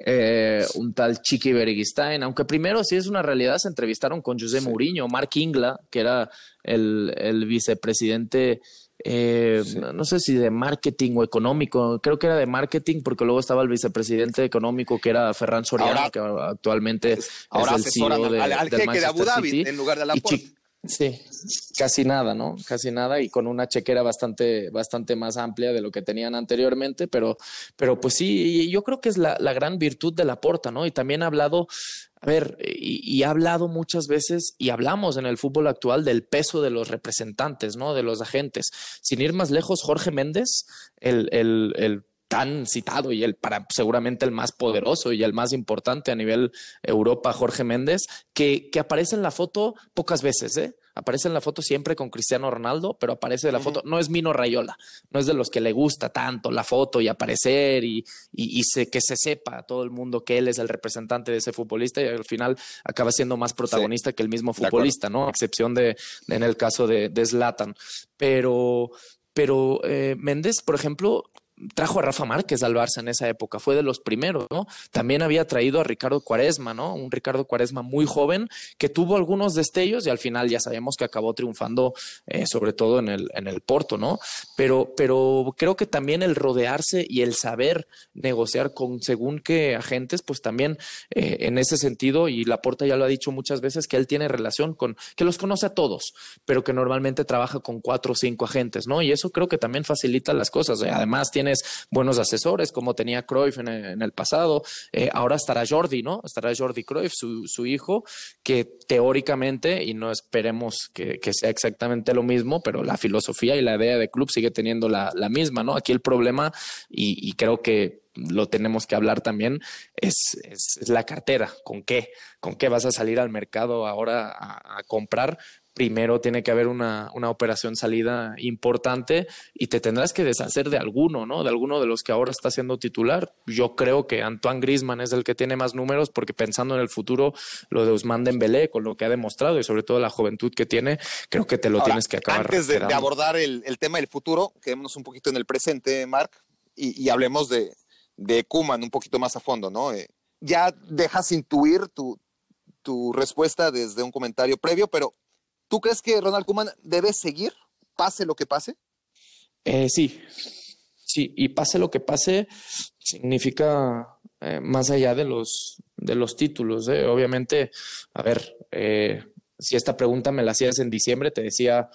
Eh, un tal Chiqui Berguistain, aunque primero sí es una realidad, se entrevistaron con José sí. Mourinho, Mark Ingla, que era el, el vicepresidente eh, sí. no sé si de marketing o económico, creo que era de marketing porque luego estaba el vicepresidente económico que era Ferran Soriano, ahora, que actualmente es, ahora es el CEO de, al, al del jeque de Abu Dhabi City, en lugar de la Sí, casi nada, ¿no? Casi nada y con una chequera bastante, bastante más amplia de lo que tenían anteriormente, pero, pero pues sí, yo creo que es la, la gran virtud de la porta, ¿no? Y también ha hablado, a ver, y, y, ha hablado muchas veces y hablamos en el fútbol actual del peso de los representantes, ¿no? De los agentes. Sin ir más lejos, Jorge Méndez, el, el, el tan citado y el para seguramente el más poderoso y el más importante a nivel Europa, Jorge Méndez, que, que aparece en la foto pocas veces, ¿eh? aparece en la foto siempre con Cristiano Ronaldo, pero aparece en la foto, no es Mino Rayola, no es de los que le gusta tanto la foto y aparecer y, y, que se sepa a todo el mundo que él es el representante de ese futbolista y al final acaba siendo más protagonista que el mismo futbolista, ¿no? A excepción de, en el caso de, de Zlatan. Pero, pero eh, Méndez, por ejemplo, trajo a Rafa Márquez al Barça en esa época, fue de los primeros, ¿no? También había traído a Ricardo Cuaresma, ¿no? Un Ricardo Cuaresma muy joven que tuvo algunos destellos y al final ya sabemos que acabó triunfando, eh, sobre todo en el, en el Porto, ¿no? Pero, pero creo que también el rodearse y el saber negociar con según qué agentes, pues también eh, en ese sentido, y Laporta ya lo ha dicho muchas veces, que él tiene relación con, que los conoce a todos, pero que normalmente trabaja con cuatro o cinco agentes, ¿no? Y eso creo que también facilita las cosas. Además, tiene buenos asesores, como tenía Cruyff en, el pasado. Eh, ahora estará Jordi, ¿no? Estará Jordi Cruyff, su, hijo, que teóricamente, y no esperemos que, sea exactamente lo mismo, pero la filosofía y la idea de club sigue teniendo la, misma, ¿no? Aquí el problema, y, creo que lo tenemos que hablar también, es, la cartera. ¿Con qué? ¿Con qué vas a salir al mercado ahora a comprar? Primero tiene que haber una, operación salida importante y te tendrás que deshacer de alguno, ¿no? De alguno de los que ahora está siendo titular. Yo creo que Antoine Grisman es el que tiene más números porque pensando en el futuro, lo de Usman Dembélé, con lo que ha demostrado y sobre todo la juventud que tiene, creo que te lo tienes que acabar. Antes de, abordar el, tema del futuro, quedémonos un poquito en el presente, Marc, y, hablemos de, de Kuman un poquito más a fondo, ¿no? Eh, ya dejas intuir tu, tu respuesta desde un comentario previo, pero ¿Tú crees que Ronald Koeman debe seguir, pase lo que pase? Eh, sí, sí, y pase lo que pase significa eh, más allá de los, de los títulos. ¿eh? Obviamente, a ver, si esta pregunta me la hacías en diciembre, te decía,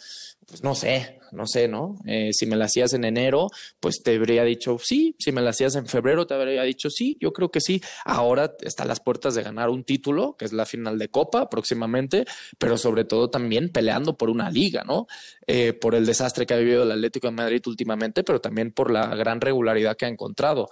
pues no sé, no sé, ¿no? Eh, si me la hacías en enero, pues te habría dicho sí, si me la hacías en febrero, te habría dicho sí, yo creo que sí. Ahora está a las puertas de ganar un título, que es la final de Copa próximamente, pero sobre todo también peleando por una liga, ¿no? Eh, por el desastre que ha vivido el Atlético de Madrid últimamente, pero también por la gran regularidad que ha encontrado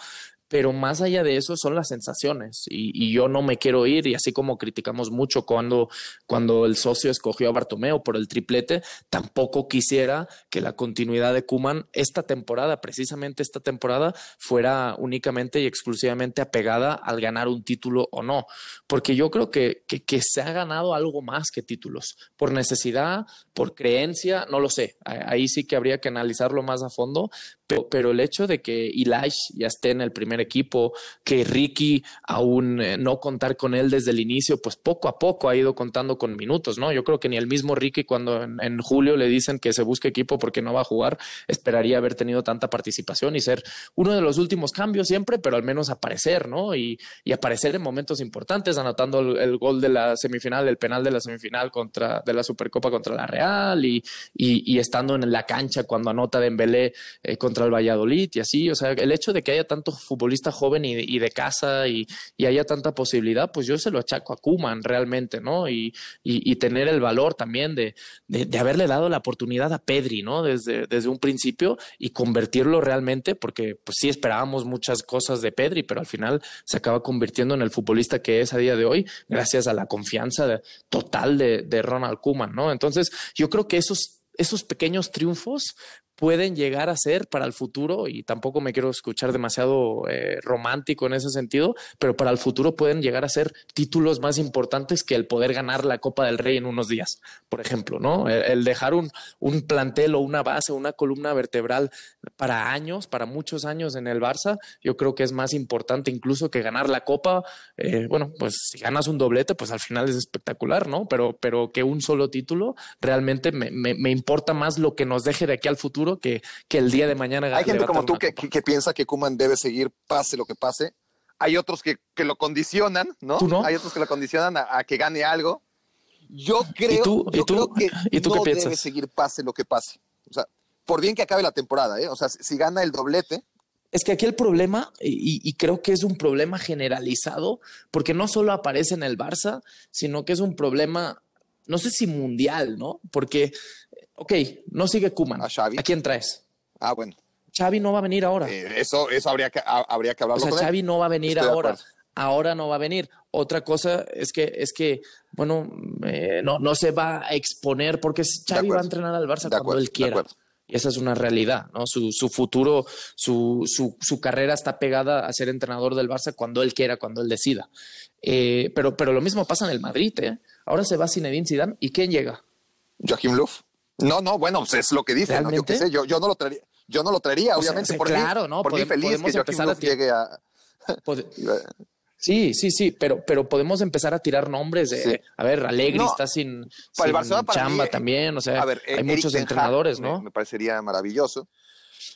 pero más allá de eso son las sensaciones y, yo no me quiero ir. Y así como criticamos mucho cuando, cuando el socio escogió a Bartomeo por el triplete, tampoco quisiera que la continuidad de Kuman esta temporada, precisamente esta temporada, fuera únicamente y exclusivamente apegada al ganar un título o no, porque yo creo que, que, se ha ganado algo más que títulos, por necesidad, por creencia, no lo sé, ahí sí que habría que analizarlo más a fondo, pero, pero el hecho de que Ilash ya esté en el primer equipo, que Ricky aún eh, no contar con él desde el inicio, pues poco a poco ha ido contando con minutos, ¿no? Yo creo que ni el mismo Ricky cuando en, julio le dicen que se busque equipo porque no va a jugar, esperaría haber tenido tanta participación y ser uno de los últimos cambios siempre, pero al menos aparecer, ¿no? Y, aparecer en momentos importantes, anotando el, gol de la semifinal, el penal de la semifinal contra, de la Supercopa contra la Real y, y, estando en la cancha cuando anota Dembélé eh, contra el Valladolid y así, o sea, el hecho de que haya tanto fútbol joven y de, casa y, haya tanta posibilidad, pues yo se lo achaco a Kuman realmente, ¿no? Y, tener el valor también de, haberle dado la oportunidad a Pedri, ¿no? Desde, desde un principio y convertirlo realmente, porque pues sí esperábamos muchas cosas de Pedri, pero al final se acaba convirtiendo en el futbolista que es a día de hoy, gracias a la confianza total de, de Ronald Kuman, ¿no? Entonces, yo creo que esos esos pequeños triunfos pueden llegar a ser para el futuro, y tampoco me quiero escuchar demasiado eh, romántico en ese sentido, pero para el futuro pueden llegar a ser títulos más importantes que el poder ganar la Copa del Rey en unos días, por ejemplo, ¿no? El, dejar un, un, plantel o una base, una columna vertebral para años, para muchos años en el Barça, yo creo que es más importante incluso que ganar la Copa. Eh, bueno, pues si ganas un doblete, pues al final es espectacular, ¿no? Pero, pero que un solo título, realmente me, me, me importa más lo que nos deje de aquí al futuro que, que el día de mañana. Hay gente como tú que, que, piensa que Kuman debe seguir pase lo que pase. Hay otros que, que lo condicionan, ¿no? Hay otros que lo condicionan a, que gane algo. Yo creo, tú? yo creo que ¿Y tú no debe seguir pase lo que pase. O sea, por bien que acabe la temporada, ¿eh? O sea, si gana el doblete, es que aquí el problema, y, y, creo que es un problema generalizado, porque no solo aparece en el Barça, sino que es un problema, no sé si mundial, ¿no? Porque ok, no sigue Kuman. ¿A, ¿A quién traes? Ah, bueno. Xavi no va a venir ahora. Eh, eso, eso habría que, habría que hablarlo. O sea, Xavi no va a venir ahora. ahora no va a venir. Otra cosa es que, es que bueno, eh, no, no se va a exponer porque Xavi va a entrenar al Barça cuando él quiera. Y esa es una realidad, ¿no? Su, su futuro, su, su, su, carrera está pegada a ser entrenador del Barça cuando él quiera, cuando él decida. Eh, pero, pero lo mismo pasa en el Madrid, ¿eh? Ahora se va Zinedine Zidane y ¿quién llega? Joachim Löw. No, no, bueno, pues es lo que dice. ¿no? Yo qué sé, yo, yo no lo traería. Yo no lo traería, obviamente, por claro, ¿no? Por podemos, feliz que Joachim Löw llegue a... Sí, sí, sí, pero, pero podemos empezar a tirar nombres de, a ver, Alegri está sin, para el Barcelona, para chamba también, o sea, hay muchos entrenadores, ¿no? Me, parecería maravilloso.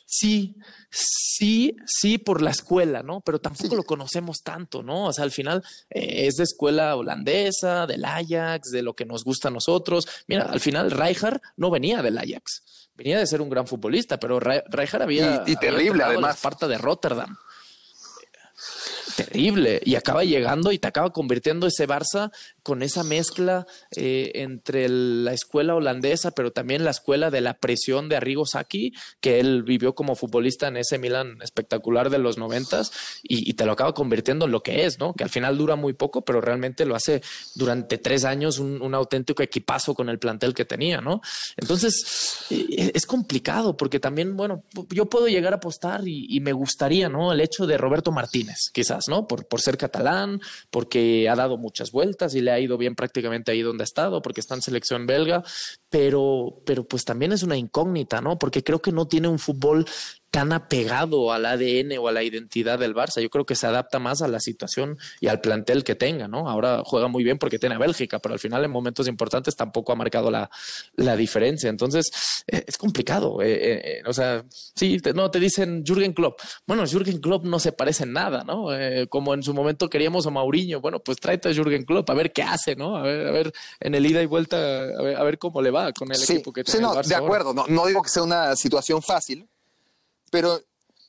Sí, sí, sí, por la escuela, ¿no? Pero tampoco lo conocemos tanto, ¿no? O sea, al final eh, es de escuela holandesa, del Ajax, de lo que nos gusta a nosotros. Mira, al final Rijkaard no venía del Ajax, venía de ser un gran futbolista, pero Rijkaard había... Y, terrible, además. parte de Rotterdam terrible y acaba llegando y te acaba convirtiendo ese Barça con esa mezcla eh, entre la escuela holandesa, pero también la escuela de la presión de Arrigo Sacchi, que él vivió como futbolista en ese Milan espectacular de los noventas y, te lo acaba convirtiendo en lo que es, ¿no? Que al final dura muy poco, pero realmente lo hace durante tres años un, auténtico equipazo con el plantel que tenía, ¿no? Entonces eh, es complicado porque también, bueno, yo puedo llegar a apostar y, y me gustaría, ¿no? El hecho de Roberto Martínez, quizás, ¿no? Por, por ser catalán, porque ha dado muchas vueltas y le ha ido bien prácticamente ahí donde ha estado, porque está en selección belga, pero, pero pues también es una incógnita, ¿no? Porque creo que no tiene un fútbol tan apegado al ADN o a la identidad del Barça. Yo creo que se adapta más a la situación y al plantel que tenga, ¿no? Ahora juega muy bien porque tiene a Bélgica, pero al final en momentos importantes tampoco ha marcado la, la diferencia. Entonces, eh, es complicado. Eh, eh, o sea, sí, no, te dicen Jürgen Klopp. Bueno, Jürgen Klopp no se parece en nada, ¿no? como en su momento queríamos a Mauriño. Bueno, pues tráete a Jürgen Klopp a ver qué hace, ¿no? A ver, a ver en el ida y vuelta, a ver, cómo le va con el equipo que tiene. Sí, no, de acuerdo. No, no digo que sea una situación fácil, pero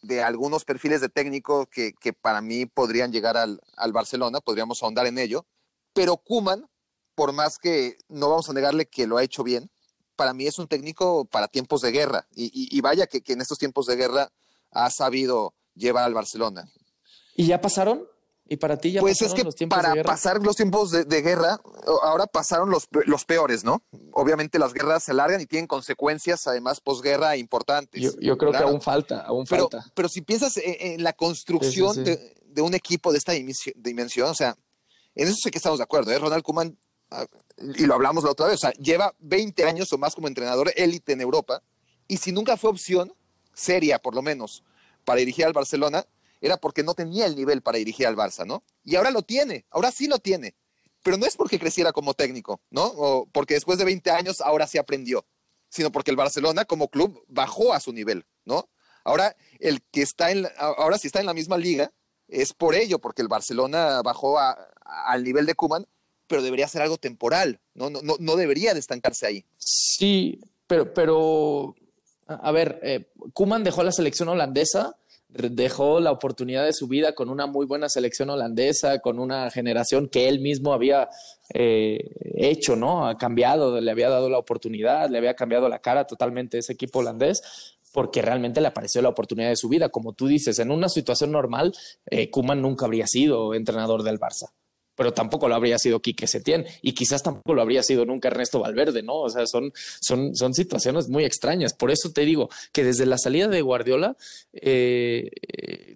de algunos perfiles de técnico que, que para mí podrían llegar al, al, Barcelona, podríamos ahondar en ello, pero Kuman, por más que no vamos a negarle que lo ha hecho bien, para mí es un técnico para tiempos de guerra, y, y, y vaya que, que, en estos tiempos de guerra ha sabido llevar al Barcelona. ¿Y ya pasaron? ¿Y para ti ya pues es que para pasar los tiempos de, de, guerra, ahora pasaron los, los peores, ¿no? Obviamente las guerras se alargan y tienen consecuencias, además, posguerra importantes. Yo, yo creo que aún falta, aún pero, falta. Pero si piensas en, en la construcción sí, sí, sí. De, de, un equipo de esta dimensión, o sea, en eso sé que estamos de acuerdo, ¿eh? Ronald Koeman, ah, y lo hablamos la otra vez, o sea, lleva 20 años o más como entrenador élite en Europa, y si nunca fue opción, seria por lo menos, para dirigir al Barcelona, era porque no tenía el nivel para dirigir al Barça, ¿no? Y ahora lo tiene, ahora sí lo tiene. Pero no es porque creciera como técnico, ¿no? O porque después de 20 años ahora sí aprendió, sino porque el Barcelona como club bajó a su nivel, ¿no? Ahora el que está en, ahora sí está en la misma liga es por ello, porque el Barcelona bajó a, al nivel de Kuman, pero debería ser algo temporal, ¿no? No, no, no debería de estancarse ahí. Sí, pero, pero a ver, eh, Kuman dejó la selección holandesa dejó la oportunidad de su vida con una muy buena selección holandesa, con una generación que él mismo había eh, hecho, ¿no? Ha cambiado, le había dado la oportunidad, le había cambiado la cara totalmente ese equipo holandés porque realmente le apareció la oportunidad de su vida. Como tú dices, en una situación normal, eh, Kuman nunca habría sido entrenador del Barça pero tampoco lo habría sido Quique Setién y quizás tampoco lo habría sido nunca Ernesto Valverde, ¿no? O sea, son, son, son situaciones muy extrañas. Por eso te digo que desde la salida de Guardiola eh,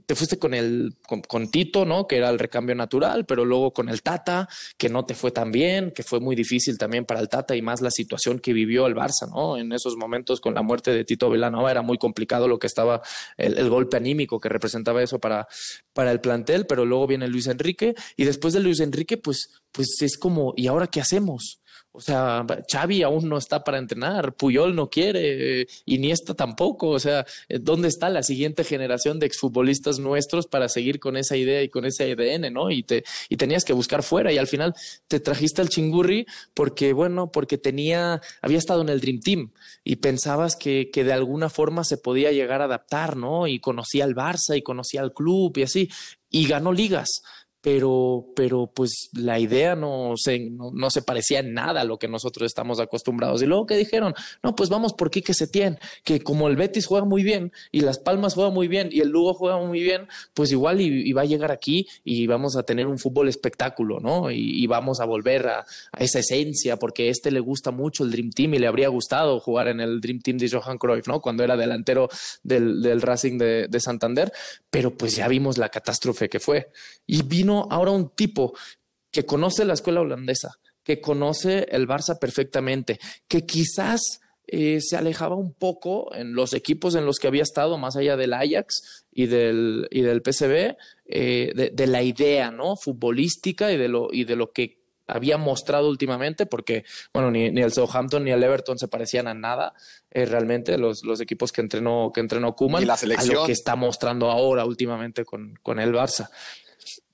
te fuiste con el con, Tito, ¿no? Que era el recambio natural, pero luego con el Tata, que no te fue tan bien, que fue muy difícil también para el Tata y más la situación que vivió el Barça, ¿no? En esos momentos con la muerte de Tito Velanova era muy complicado lo que estaba el golpe anímico que representaba eso para, para el plantel, pero luego viene Luis Enrique y después de Luis Enrique pues, pues es como, ¿y ahora qué hacemos? O sea, Xavi aún no está para entrenar, Puyol no quiere, Iniesta tampoco. O sea, ¿dónde está la siguiente generación de exfutbolistas nuestros para seguir con esa idea y con ese ADN, no? Y te y tenías que buscar fuera y al final te trajiste al Chingurri porque, bueno, porque tenía, había estado en el Dream Team y pensabas que, que de alguna forma se podía llegar a adaptar, ¿no? Y conocía al Barça y conocía al club y así y ganó ligas pero, pero pues la idea no se, no, se parecía en nada a lo que nosotros estamos acostumbrados. Y luego que dijeron, no, pues vamos por Quique Setién, que como el Betis juega muy bien y Las Palmas juega muy bien y el Lugo juega muy bien, pues igual y, va a llegar aquí y vamos a tener un fútbol espectáculo, ¿no? Y, vamos a volver a, esa esencia, porque a este le gusta mucho el Dream Team y le habría gustado jugar en el Dream Team de Johan Cruyff, ¿no? Cuando era delantero del, del Racing de, de Santander, pero pues ya vimos la catástrofe que fue. Y vino ahora un tipo que conoce la escuela holandesa, que conoce el Barça perfectamente, que quizás eh, se alejaba un poco en los equipos en los que había estado, más allá del Ajax y del, y del PSV, eh, de, la idea ¿no? futbolística y de, lo, y de lo que había mostrado últimamente, porque bueno, ni, el Southampton ni el Everton se parecían a nada eh, realmente, los, los, equipos que entrenó, que entrenó Kuman, la selección. a lo que está mostrando ahora últimamente con, con el Barça.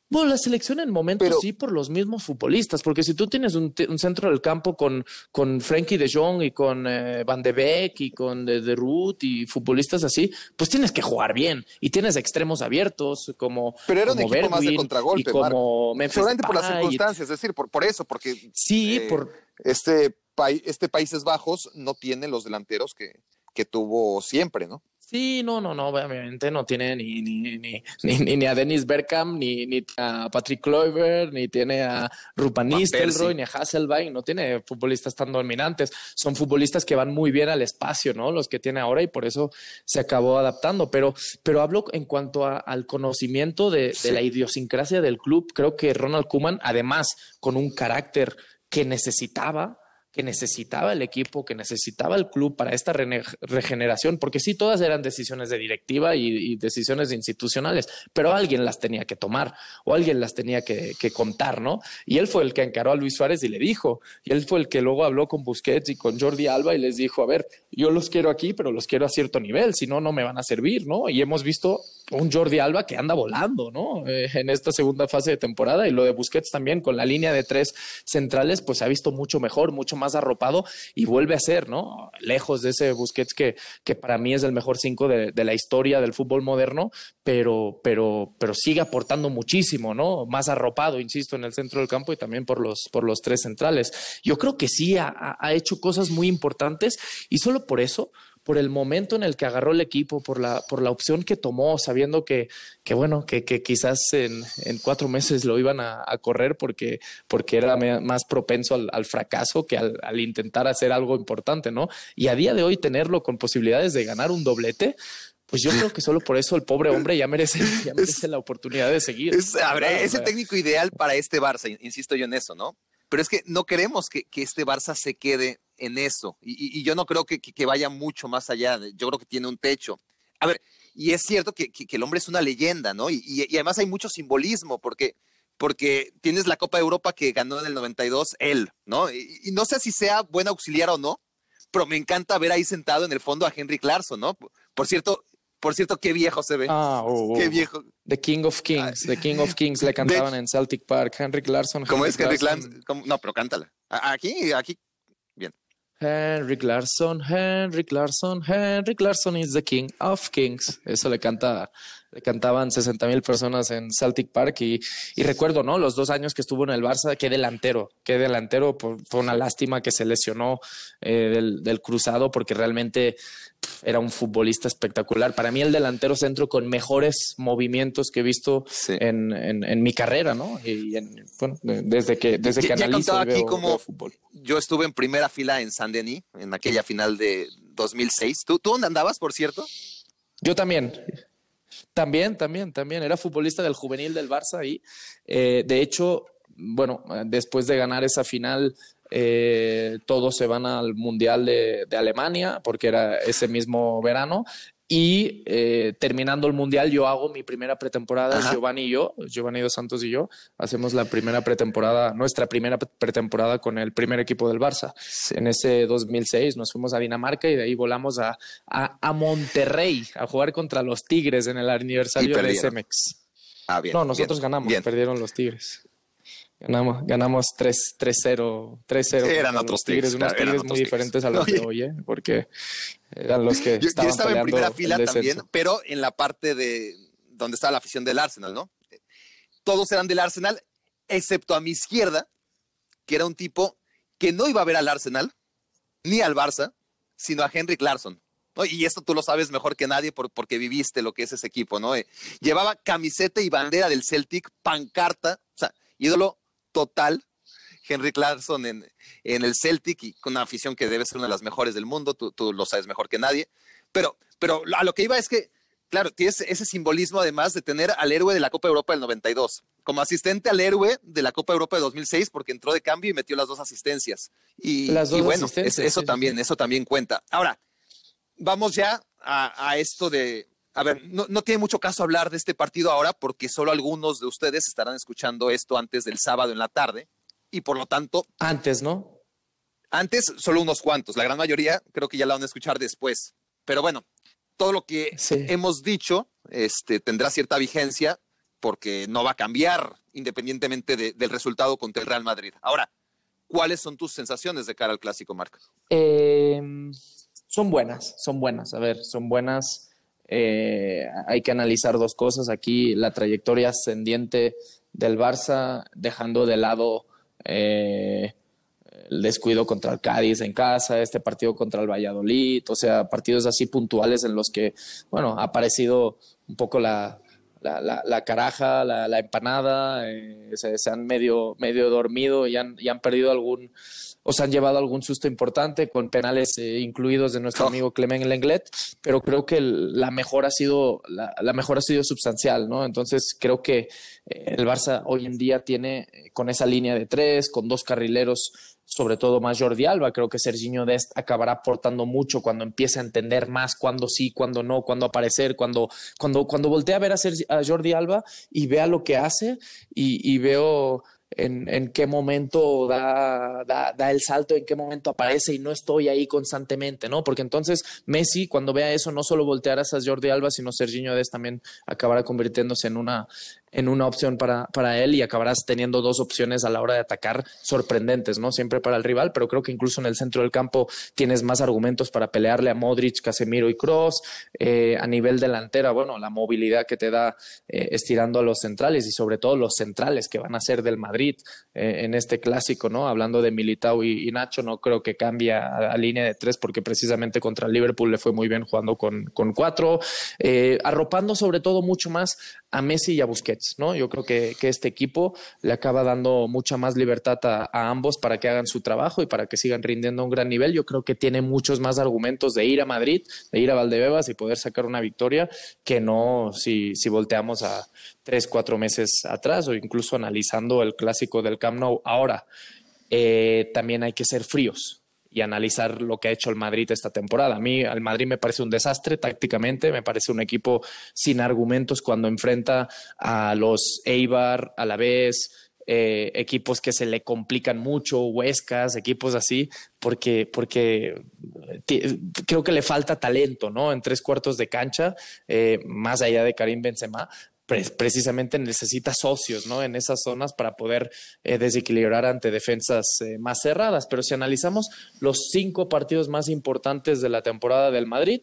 Bueno, la selección en momentos sí por los mismos futbolistas, porque si tú tienes un, centro del campo con, con Frankie de Jong y con eh, Van de Beek y con de, de Ruth y futbolistas así, pues tienes que jugar bien y tienes extremos abiertos como. Pero era un equipo más de contragolpe, como Seguramente por las circunstancias, es decir, por, por eso, porque. Sí, eh, por. Este, este Países Bajos no tiene los delanteros que, que tuvo siempre, ¿no? Sí, no, no, no, obviamente no tiene ni, ni, ni, ni, ni a Dennis Bergkamp, ni, ni a Patrick Kluivert, ni tiene a Rupan Nistelrooy, ni a Hasselbein, no tiene futbolistas tan dominantes. Son futbolistas que van muy bien al espacio, ¿no? Los que tiene ahora y por eso se acabó adaptando. Pero, pero hablo en cuanto al conocimiento de, de la idiosincrasia del club. Creo que Ronald Koeman, además, con un carácter que necesitaba, que necesitaba el equipo, que necesitaba el club para esta regeneración, porque sí, todas eran decisiones de directiva y, decisiones institucionales, pero alguien las tenía que tomar o alguien las tenía que, contar, ¿no? Y él fue el que encaró a Luis Suárez y le dijo, y él fue el que luego habló con Busquets y con Jordi Alba y les dijo, a ver, yo los quiero aquí, pero los quiero a cierto nivel, si no, no me van a servir, ¿no? Y hemos visto un Jordi Alba que anda volando, ¿no? Eh, en esta segunda fase de temporada y lo de Busquets también con la línea de tres centrales, pues se ha visto mucho mejor, mucho más arropado y vuelve a ser, ¿no? Lejos de ese Busquets que, que para mí es el mejor cinco de, la historia del fútbol moderno, pero, pero, pero sigue aportando muchísimo, ¿no? Más arropado, insisto, en el centro del campo y también por los, por los tres centrales. Yo creo que sí ha, ha hecho cosas muy importantes y solo por eso por el momento en el que agarró el equipo, por la, por la opción que tomó, sabiendo que, que bueno, que, que quizás en, en, cuatro meses lo iban a, correr porque, porque era más propenso al, fracaso que al, al, intentar hacer algo importante, ¿no? Y a día de hoy tenerlo con posibilidades de ganar un doblete, pues yo creo que solo por eso el pobre hombre ya merece, ya merece la oportunidad de seguir. Es, es el técnico ideal para este Barça, insisto yo en eso, ¿no? Pero es que no queremos que, que este Barça se quede en eso. Y, yo no creo que, vaya mucho más allá. Yo creo que tiene un techo. A ver, y es cierto que, el hombre es una leyenda, ¿no? Y, además hay mucho simbolismo porque, porque tienes la Copa de Europa que ganó en el 92 él, ¿no? Y, no sé si sea buen auxiliar o no, pero me encanta ver ahí sentado en el fondo a Henry Clarkson, ¿no? Por cierto, por cierto, qué viejo se ve. Ah, oh, oh. qué viejo. The King of Kings, The King of Kings le cantaban en Celtic Park. Henry Clarkson. ¿Cómo es Henry Clarkson? No, pero cántala. Aquí, aquí Henry Clarkson, Henry Clarkson, Henry Clarkson is the king of kings. Eso le canta, cantaban 60 mil personas en Celtic Park y, y, recuerdo, ¿no? Los dos años que estuvo en el Barça, qué delantero, qué delantero. fue una lástima que se lesionó eh, del, del cruzado porque realmente era un futbolista espectacular. Para mí el delantero centro con mejores movimientos que he visto en, en, mi carrera, ¿no? Y bueno, desde que, desde que analizo aquí como fútbol. Yo estuve en primera fila en Saint Denis, en aquella final de 2006. ¿Tú, ¿Tú dónde andabas, por cierto? Yo también. También, también, también. Era futbolista del juvenil del Barça y, eh, de hecho, bueno, después de ganar esa final eh, todos se van al Mundial de, Alemania, porque era ese mismo verano. Y eh, terminando el mundial, yo hago mi primera pretemporada. Giovanni y yo, Giovanni dos Santos y yo, hacemos la primera pretemporada, nuestra primera pretemporada con el primer equipo del Barça. En ese 2006 nos fuimos a Dinamarca y de ahí volamos a, a, Monterrey a jugar contra los Tigres en el aniversario de SMX. Ah, bien, no, nosotros ganamos, perdieron los Tigres. Ganamos, ganamos 3-0. 3-0. eran otros tigres, unos tigres muy diferentes a los de hoy, ¿eh? porque eran los que. Yo, yo estaba en primera fila también, pero en la parte de donde estaba la afición del Arsenal, ¿no? todos eran del Arsenal, excepto a mi izquierda, que era un tipo que no iba a ver al Arsenal ni al Barça, sino a Henrik Larsson. Y esto tú lo sabes mejor que nadie porque viviste lo que es ese equipo, ¿no? Eh, llevaba camiseta y bandera del Celtic, pancarta, o sea, ídolo total. Henrik Larsson en, en el Celtic y con una afición que debe ser una de las mejores del mundo, tú, tú lo sabes mejor que nadie. Pero, pero a lo que iba es que Claro, tienes ese simbolismo además de tener al héroe de la Copa Europa del 92, como asistente al héroe de la Copa Europa de 2006 porque entró de cambio y metió las dos asistencias. Y, las dos bueno, asistencias, eso sí, también, eso también cuenta. Ahora, vamos ya a, esto de, a ver, no, no, tiene mucho caso hablar de este partido ahora porque solo algunos de ustedes estarán escuchando esto antes del sábado en la tarde y por lo tanto... Antes, ¿no? Antes, solo unos cuantos. La gran mayoría creo que ya la van a escuchar después. Pero bueno, todo lo que sí. hemos dicho este, tendrá cierta vigencia porque no va a cambiar independientemente de, del resultado contra el Real Madrid. Ahora, ¿cuáles son tus sensaciones de cara al clásico, Marc? Eh, son buenas, son buenas. A ver, son buenas. Eh, hay que analizar dos cosas. Aquí la trayectoria ascendiente del Barça, dejando de lado eh, el descuido contra el Cádiz en casa, este partido contra el Valladolid, o sea, partidos así puntuales en los que, bueno, ha aparecido un poco la, la, la, caraja, la, la empanada, eh, se, se, han medio, medio dormido y han, y han perdido algún, o se han llevado algún susto importante con penales eh, incluidos de nuestro oh. amigo Clement Lenglet, pero creo que el, la mejor ha sido la, la, mejor ha sido sustancial, ¿no? Entonces creo que eh, el Barça hoy en día tiene con esa línea de tres, con dos carrileros sobre todo más Jordi Alba. Creo que Serginho Dest acabará aportando mucho cuando empiece a entender más cuándo sí, cuándo no, cuándo aparecer, cuando, cuando, cuando voltea a ver a, Sergi, a Jordi Alba y vea lo que hace y, y veo en, en, qué momento da, da, da, el salto, en qué momento aparece y no estoy ahí constantemente, ¿no? Porque entonces Messi, cuando vea eso, no solo volteará a Jordi Alba, sino Serginho Dest también acabará convirtiéndose en una, en una opción para, para él y acabarás teniendo dos opciones a la hora de atacar sorprendentes, ¿no? Siempre para el rival, pero creo que incluso en el centro del campo tienes más argumentos para pelearle a Modric, Casemiro y Cross. Eh, a nivel delantera, bueno, la movilidad que te da eh, estirando a los centrales y sobre todo los centrales que van a ser del Madrid eh, en este clásico, ¿no? Hablando de Militao y, Nacho, no creo que cambie a, línea de tres porque precisamente contra el Liverpool le fue muy bien jugando con, con cuatro, arropando sobre todo mucho más a Messi y a Busquets, ¿no? Yo creo que, que este equipo le acaba dando mucha más libertad a, ambos para que hagan su trabajo y para que sigan rindiendo a un gran nivel. Yo creo que tiene muchos más argumentos de ir a Madrid, de ir a Valdebebas y poder sacar una victoria que no si, si volteamos a tres, cuatro meses atrás o incluso analizando el clásico del Camp Nou. Ahora, eh, también hay que ser fríos y analizar lo que ha hecho el Madrid esta temporada. A mí el Madrid me parece un desastre tácticamente, me parece un equipo sin argumentos cuando enfrenta a los Eibar, a la vez, eh, equipos que se le complican mucho, Huescas, equipos así, porque, porque creo que le falta talento, ¿no? En tres cuartos de cancha, eh, más allá de Karim Benzema, precisamente necesita socios ¿no? en esas zonas para poder eh, desequilibrar ante defensas eh, más cerradas. Pero si analizamos los cinco partidos más importantes de la temporada del Madrid,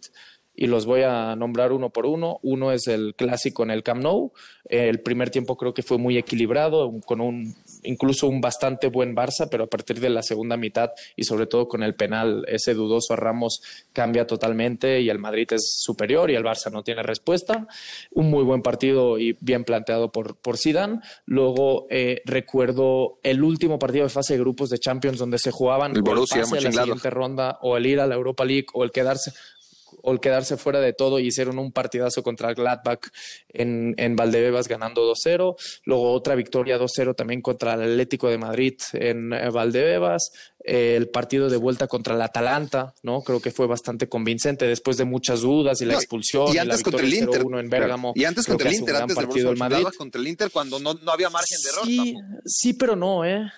y los voy a nombrar uno por uno. Uno es el clásico en el Camp Nou. El primer tiempo creo que fue muy equilibrado, con un incluso un bastante buen Barça, pero a partir de la segunda mitad y sobre todo con el penal ese dudoso a Ramos cambia totalmente y el Madrid es superior y el Barça no tiene respuesta. Un muy buen partido y bien planteado por, por Zidane. Luego eh, recuerdo el último partido de fase de grupos de Champions donde se jugaban el Borussia, el pase a la siguiente ronda o el ir a la Europa League o el quedarse o el quedarse fuera de todo y hicieron un partidazo contra el Gladbach en, en Valdebebas ganando 2-0. Luego otra victoria 2-0 también contra el Atlético de Madrid en Valdebebas. Eh, el partido de vuelta contra el Atalanta, ¿no? Creo que fue bastante convincente después de muchas dudas y la expulsión. Y, antes y contra el Inter. en Bérgamo, y antes contra el Inter, antes partido del Madrid. contra el Inter cuando no, no había margen de error. Sí, sí, pero no, ¿eh?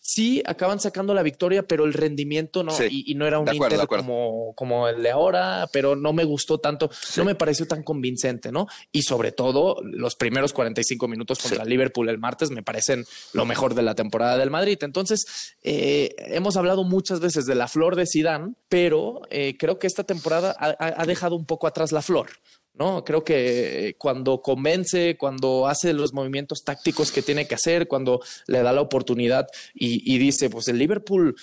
Sí acaban sacando la victoria, pero el rendimiento no, sí, y, y, no era un acuerdo, Inter como, como el de ahora, pero no me gustó tanto, sí. no me pareció tan convincente, ¿no? Y sobre todo, los primeros 45 minutos contra sí. Liverpool el martes me parecen lo mejor de la temporada del Madrid. Entonces, eh, hemos hablado muchas veces de la flor de Zidane, pero eh, creo que esta temporada ha, ha, dejado un poco atrás la flor. ¿No? Creo que cuando convence, cuando hace los movimientos tácticos que tiene que hacer, cuando le da la oportunidad y, dice, pues el Liverpool,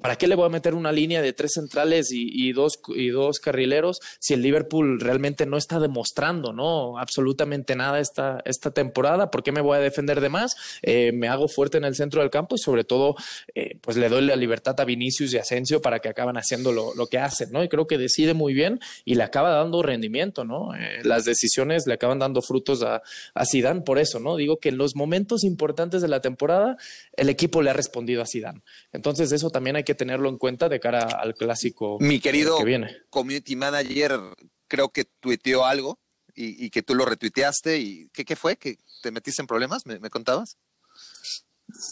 ¿para qué le voy a meter una línea de tres centrales y, dos, y dos carrileros si el Liverpool realmente no está demostrando, ¿no? Absolutamente nada esta, esta temporada. ¿Por qué me voy a defender de más? Eh, me hago fuerte en el centro del campo y sobre todo, eh, pues le doy la libertad a Vinicius y Asensio para que acaban haciendo lo, lo, que hacen, ¿no? Y creo que decide muy bien y le acaba dando rendimiento, ¿no? Eh, las decisiones le acaban dando frutos a, a Zidane por eso, ¿no? Digo que en los momentos importantes de la temporada el equipo le ha respondido a Zidane. Entonces eso también hay que tenerlo en cuenta de cara al clásico Mi querido que viene. community manager, creo que tuiteó algo y, que tú lo retuiteaste y ¿qué, qué fue? ¿Que te metiste en problemas? ¿Me, contabas?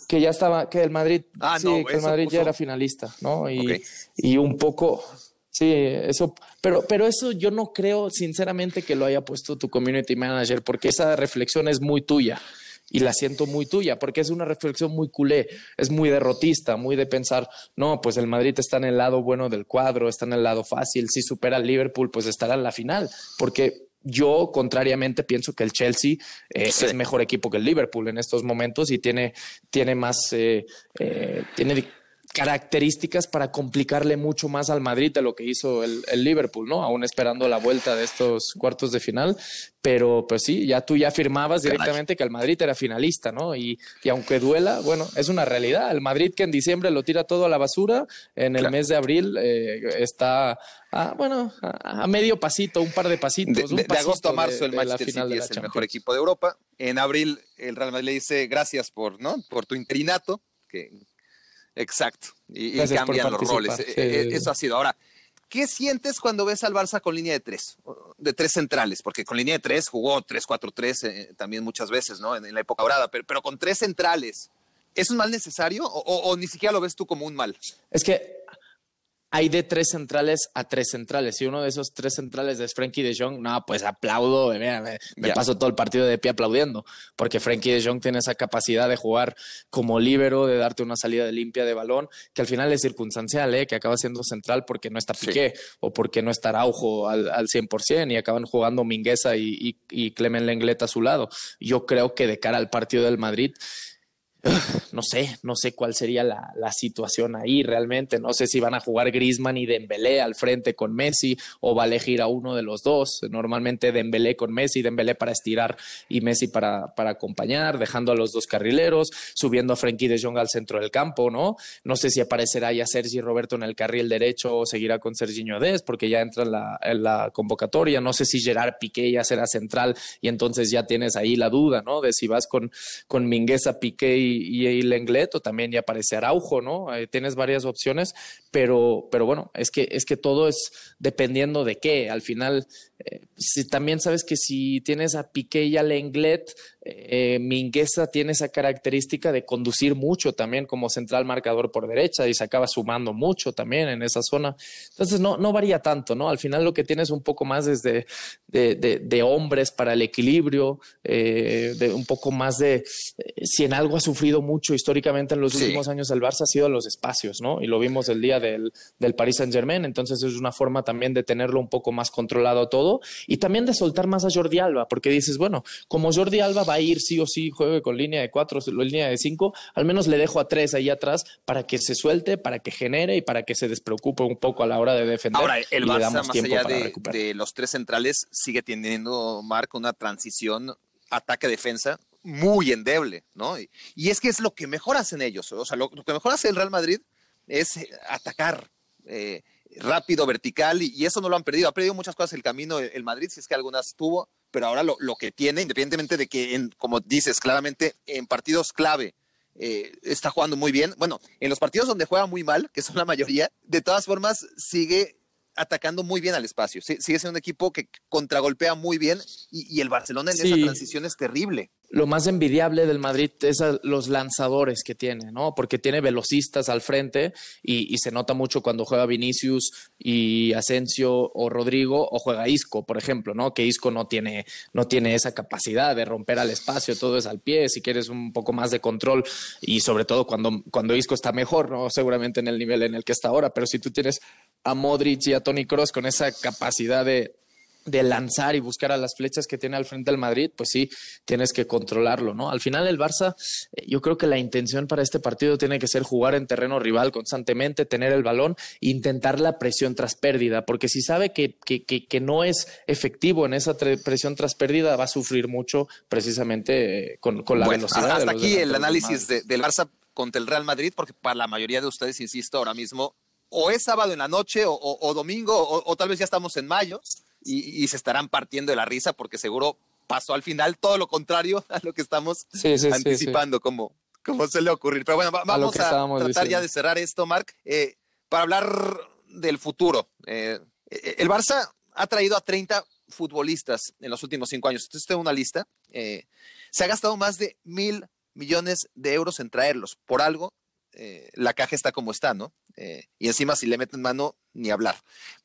Que ya estaba, que el Madrid, ah, sí, que el Madrid ya era finalista, ¿no? Y, y un poco, Sí, eso, pero, pero eso yo no creo sinceramente que lo haya puesto tu community manager, porque esa reflexión es muy tuya y la siento muy tuya, porque es una reflexión muy culé, es muy derrotista, muy de pensar, no, pues el Madrid está en el lado bueno del cuadro, está en el lado fácil, si supera al Liverpool, pues estará en la final, porque yo, contrariamente, pienso que el Chelsea eh, es mejor equipo que el Liverpool en estos momentos y tiene, tiene más, eh, eh, tiene características para complicarle mucho más al Madrid de lo que hizo el, Liverpool, ¿no? Aún esperando la vuelta de estos cuartos de final. Pero pues sí, ya tú ya afirmabas directamente que el Madrid era finalista, ¿no? Y, y, aunque duela, bueno, es una realidad. El Madrid que en diciembre lo tira todo a la basura, en el mes de abril eh, está, a, bueno, a, medio pasito, un par de pasitos. De, agosto a marzo el Manchester City es el mejor equipo de Europa. En abril el Real Madrid le dice gracias por, ¿no? Por tu interinato, que Exacto. Y, cambian los roles. E, e, eso ha sido. Ahora, ¿qué sientes cuando ves al Barça con línea de tres? De tres centrales, porque con línea de tres jugó 3-4-3 eh, también muchas veces, ¿no? En, la época dorada, pero, pero, con tres centrales. ¿Es un mal necesario o, ni siquiera lo ves tú como un mal? Es que hay de tres centrales a tres centrales. Y uno de esos tres centrales es Frankie de Jong, no, pues aplaudo, me, me, paso todo el partido de pie aplaudiendo, porque Frankie de Jong tiene esa capacidad de jugar como líbero, de darte una salida de limpia de balón, que al final es circunstancial, ¿eh? que acaba siendo central porque no está Piqué o porque no está Araujo al, al 100% y acaban jugando Mingueza y, y, y Clemen Lenglet a su lado. Yo creo que de cara al partido del Madrid, no sé, no sé cuál sería la, situación ahí realmente. No sé si van a jugar Grisman y Dembélé al frente con Messi o va a elegir a uno de los dos. Normalmente Dembélé con Messi, Dembélé para estirar y Messi para, para acompañar, dejando a los dos carrileros, subiendo a Frenkie de Jong al centro del campo, ¿no? No sé si aparecerá ya Sergi Roberto en el carril derecho o seguirá con Serginho Dez porque ya entra en la, la convocatoria. No sé si Gerard Piqué ya será central y entonces ya tienes ahí la duda, ¿no? De si vas con, con Mingueza, Piqué y, y Lenglet o también ya aparece Araujo, ¿no? Eh, tienes varias opciones, pero, pero bueno, es que, es que todo es dependiendo de qué. Al final, eh, si también sabes que si tienes a Piqué y a Lenglet, eh, Mingueza tiene esa característica de conducir mucho también como central marcador por derecha y se acaba sumando mucho también en esa zona. Entonces no, no varía tanto, ¿no? Al final lo que tienes un poco más es de, de, hombres para el equilibrio, eh, de un poco más de, eh, si en algo ha sufrido mucho históricamente en los últimos años el Barça ha sido los espacios, ¿no? Y lo vimos el día del, del Paris Saint Germain, entonces es una forma también de tenerlo un poco más controlado todo y también de soltar más a Jordi Alba, porque dices, bueno, como Jordi Alba va ir sí o sí, juegue con línea de cuatro, línea de cinco, al menos le dejo a tres ahí atrás para que se suelte, para que genere y para que se despreocupe un poco a la hora de defender. Ahora, el Barça, más allá de, los tres centrales, sigue teniendo, Marco, una transición ataque-defensa muy endeble, ¿no? Y, es que es lo que mejor hacen ellos. O sea, lo, que mejor hace el Real Madrid es eh, atacar. Eh, rápido, vertical, y, eso no lo han perdido. Ha perdido muchas cosas el camino el Madrid, si es que algunas tuvo, pero ahora lo, lo que tiene, independientemente de que, en, como dices claramente, en partidos clave eh, está jugando muy bien. Bueno, en los partidos donde juega muy mal, que son la mayoría, de todas formas sigue atacando muy bien al espacio. sigue siendo un equipo que contragolpea muy bien y, el Barcelona en esa transición es terrible lo más envidiable del Madrid es los lanzadores que tiene, ¿no? Porque tiene velocistas al frente y, se nota mucho cuando juega Vinicius y Asensio o Rodrigo o juega Isco, por ejemplo, ¿no? Que Isco no tiene, no tiene esa capacidad de romper al espacio, todo es al pie, si quieres un poco más de control y sobre todo cuando, cuando Isco está mejor, ¿no? Seguramente en el nivel en el que está ahora, pero si tú tienes a Modric y a Tony Cross con esa capacidad de de lanzar y buscar a las flechas que tiene al frente del Madrid, pues sí, tienes que controlarlo, ¿no? Al final el Barça, eh, yo creo que la intención para este partido tiene que ser jugar en terreno rival constantemente, tener el balón, intentar la presión tras pérdida, porque si sabe que, que, que, no es efectivo en esa presión tras pérdida, va a sufrir mucho precisamente eh, con, con, la velocidad. Hasta aquí el análisis del Barça contra el Real Madrid, porque para la mayoría de ustedes, insisto, ahora mismo o es sábado en la noche o, domingo o, tal vez ya estamos en mayo y, se estarán partiendo de la risa porque seguro pasó al final todo lo contrario a lo que estamos anticipando como, como se le ocurrir. Pero bueno, vamos a, tratar ya de cerrar esto, Marc, eh, para hablar del futuro. Eh, eh, el Barça ha traído a 30 futbolistas en los últimos cinco años. Entonces, tengo una lista. se ha gastado más de mil millones de euros en traerlos. Por algo, la caja está como está, ¿no? Eh, y encima si le meten mano, ni hablar.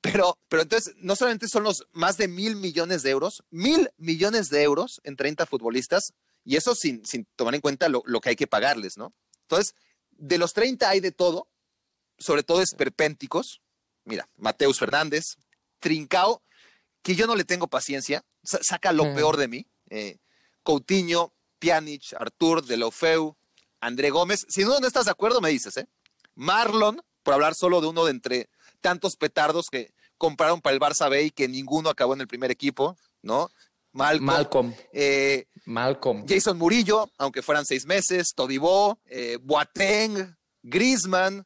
Pero, pero entonces, no solamente son los más de mil millones de euros, mil millones de euros en 30 futbolistas, y eso sin, sin tomar en cuenta lo, que hay que pagarles, ¿no? Entonces, de los 30 hay de todo, sobre todo esperpénticos. Mira, Mateus Fernández, Trincao, que yo no le tengo paciencia, saca lo mm. peor de mí. Eh, Coutinho, Pjanic, Artur, Delofeu, André Gómez. Si no, no estás de acuerdo, me dices, ¿eh? Marlon, por hablar solo de uno de entre tantos petardos que compraron para el Barça B y que ninguno acabó en el primer equipo, ¿no? Malcolm. Malcolm. Eh, Malcolm. Jason Murillo, aunque fueran seis meses, Todibó, eh, Boateng, Griezmann,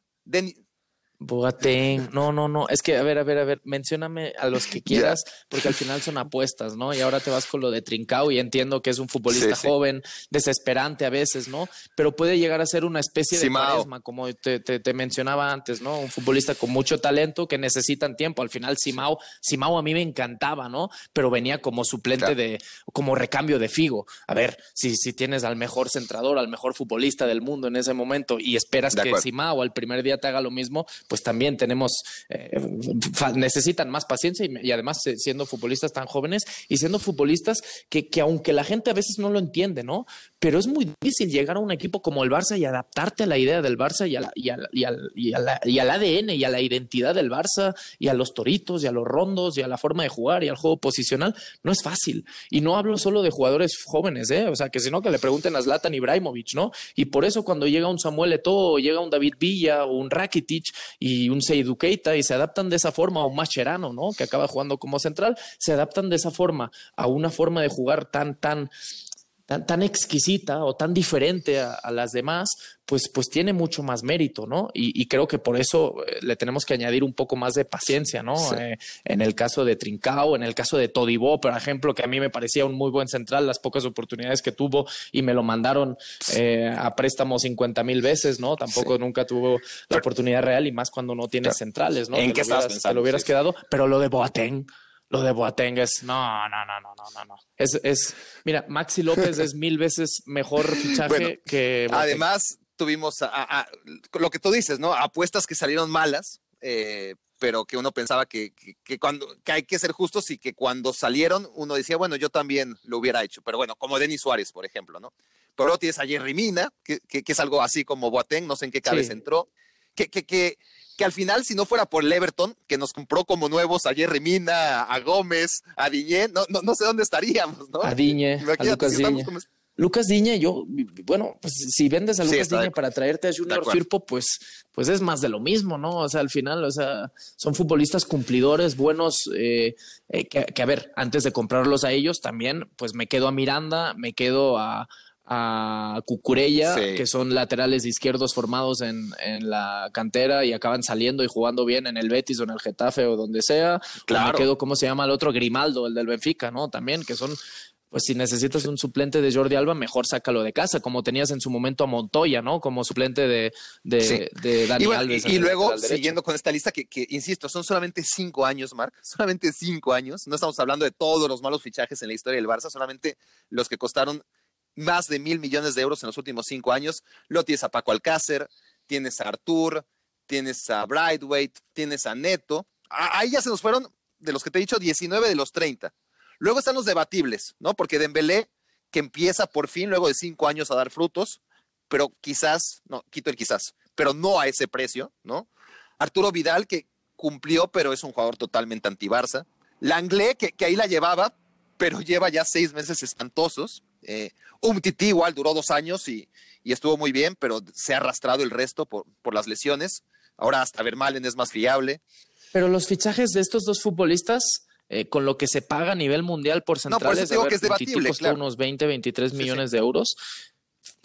Boateng, no, no, no, es que, a ver, a ver, a ver, mencióname a los que quieras, porque al final son apuestas, ¿no? Y ahora te vas con lo de Trincao y entiendo que es un futbolista joven, desesperante a veces, ¿no? Pero puede llegar a ser una especie de carisma, como te, te, mencionaba antes, ¿no? Un futbolista con mucho talento que necesitan tiempo. Al final, Simao, Simao a mí me encantaba, ¿no? Pero venía como suplente de, como recambio de Figo. A ver, si, si tienes al mejor centrador, al mejor futbolista del mundo en ese momento y esperas que Simao al primer día te haga lo mismo, pues también tenemos, eh, necesitan más paciencia y, además eh, siendo futbolistas tan jóvenes y siendo futbolistas que, que aunque la gente a veces no lo entiende, ¿no? Pero es muy difícil llegar a un equipo como el Barça y adaptarte a la idea del Barça y, a y, y, al, y, al ADN y a la identidad del Barça y a los toritos y a los rondos y a la forma de jugar y al juego posicional. No es fácil. Y no hablo solo de jugadores jóvenes, ¿eh? O sea, que sino que le pregunten a Zlatan Ibrahimovic, ¿no? Y por eso cuando llega un Samuel Eto'o, llega un David Villa o un Rakitic y un Seydou Keita y se adaptan de esa forma, o Mascherano, ¿no? Que acaba jugando como central, se adaptan de esa forma a una forma de jugar tan, tan tan, exquisita o tan diferente a, las demás, pues, pues tiene mucho más mérito, ¿no? Y, creo que por eso eh, le tenemos que añadir un poco más de paciencia, ¿no? Eh, en el caso de Trincao, en el caso de Todibó, por ejemplo, que a mí me parecía un muy buen central, las pocas oportunidades que tuvo y me lo mandaron eh, a préstamo 50 mil veces, ¿no? Tampoco nunca tuvo la oportunidad real y más cuando no tiene centrales, ¿no? ¿En qué estás Te lo hubieras quedado, pero lo de Boateng lo de Boateng es no, no, no, no, no, no. Es, es, mira, Maxi López es mil veces mejor fichaje que. Además, tuvimos lo que tú dices, ¿no? Apuestas que salieron malas, eh, pero que uno pensaba que, que, cuando que hay que ser justos y que cuando salieron uno decía, bueno, yo también lo hubiera hecho. Pero bueno, como Denis Suárez, por ejemplo, ¿no? Pero luego tienes a Jerry Mina, que, es algo así como Boateng, no sé en qué cabeza entró, que, que, que que al final, si no fuera por el Everton, que nos compró como nuevos a Jerry Mina, a Gómez, a Diñé, no, no, no sé dónde estaríamos, ¿no? A Diñé, a Lucas Diñé. Lucas Diñe, yo, bueno, pues si vendes a Lucas Diñe para traerte a Junior Firpo, pues, pues es más de lo mismo, ¿no? O sea, al final, o sea, son futbolistas cumplidores, buenos, eh, eh, que, que, a ver, antes de comprarlos a ellos, también, pues me quedo a Miranda, me quedo a, a Cucurella, que son laterales izquierdos formados en, en, la cantera y acaban saliendo y jugando bien en el Betis o en el Getafe o donde sea. Claro. me quedo, ¿cómo se llama el otro? Grimaldo, el del Benfica, ¿no? También, que son pues si necesitas un suplente de Jordi Alba, mejor sácalo de casa, como tenías en su momento a Montoya, ¿no? Como suplente de, de, Dani y Alves. Y, luego, siguiendo con esta lista, que, que, insisto, son solamente cinco años, Marc, solamente cinco años. No estamos hablando de todos los malos fichajes en la historia del Barça, solamente los que costaron más de mil millones de euros en los últimos cinco años. Lo tienes a Paco Alcácer, tienes a Artur, tienes a Brightweight, tienes a Neto. Ahí ya se nos fueron, de los que te he dicho, 19 de los 30. Luego están los debatibles, ¿no? Porque Dembélé, que empieza por fin, luego de cinco años, a dar frutos, pero quizás, no, quito el quizás, pero no a ese precio, ¿no? Arturo Vidal, que cumplió, pero es un jugador totalmente anti-Barça. Langley, que, que ahí la llevaba, pero lleva ya seis meses espantosos. Eh, un tití igual duró dos años y, y, estuvo muy bien, pero se ha arrastrado el resto por, por las lesiones. Ahora hasta Vermalen es más fiable. Pero los fichajes de estos dos futbolistas, eh, con lo que se paga a nivel mundial por centrales, no, por eso digo ver, que es debatible, costó claro. unos 20, 23 millones sí, sí. de euros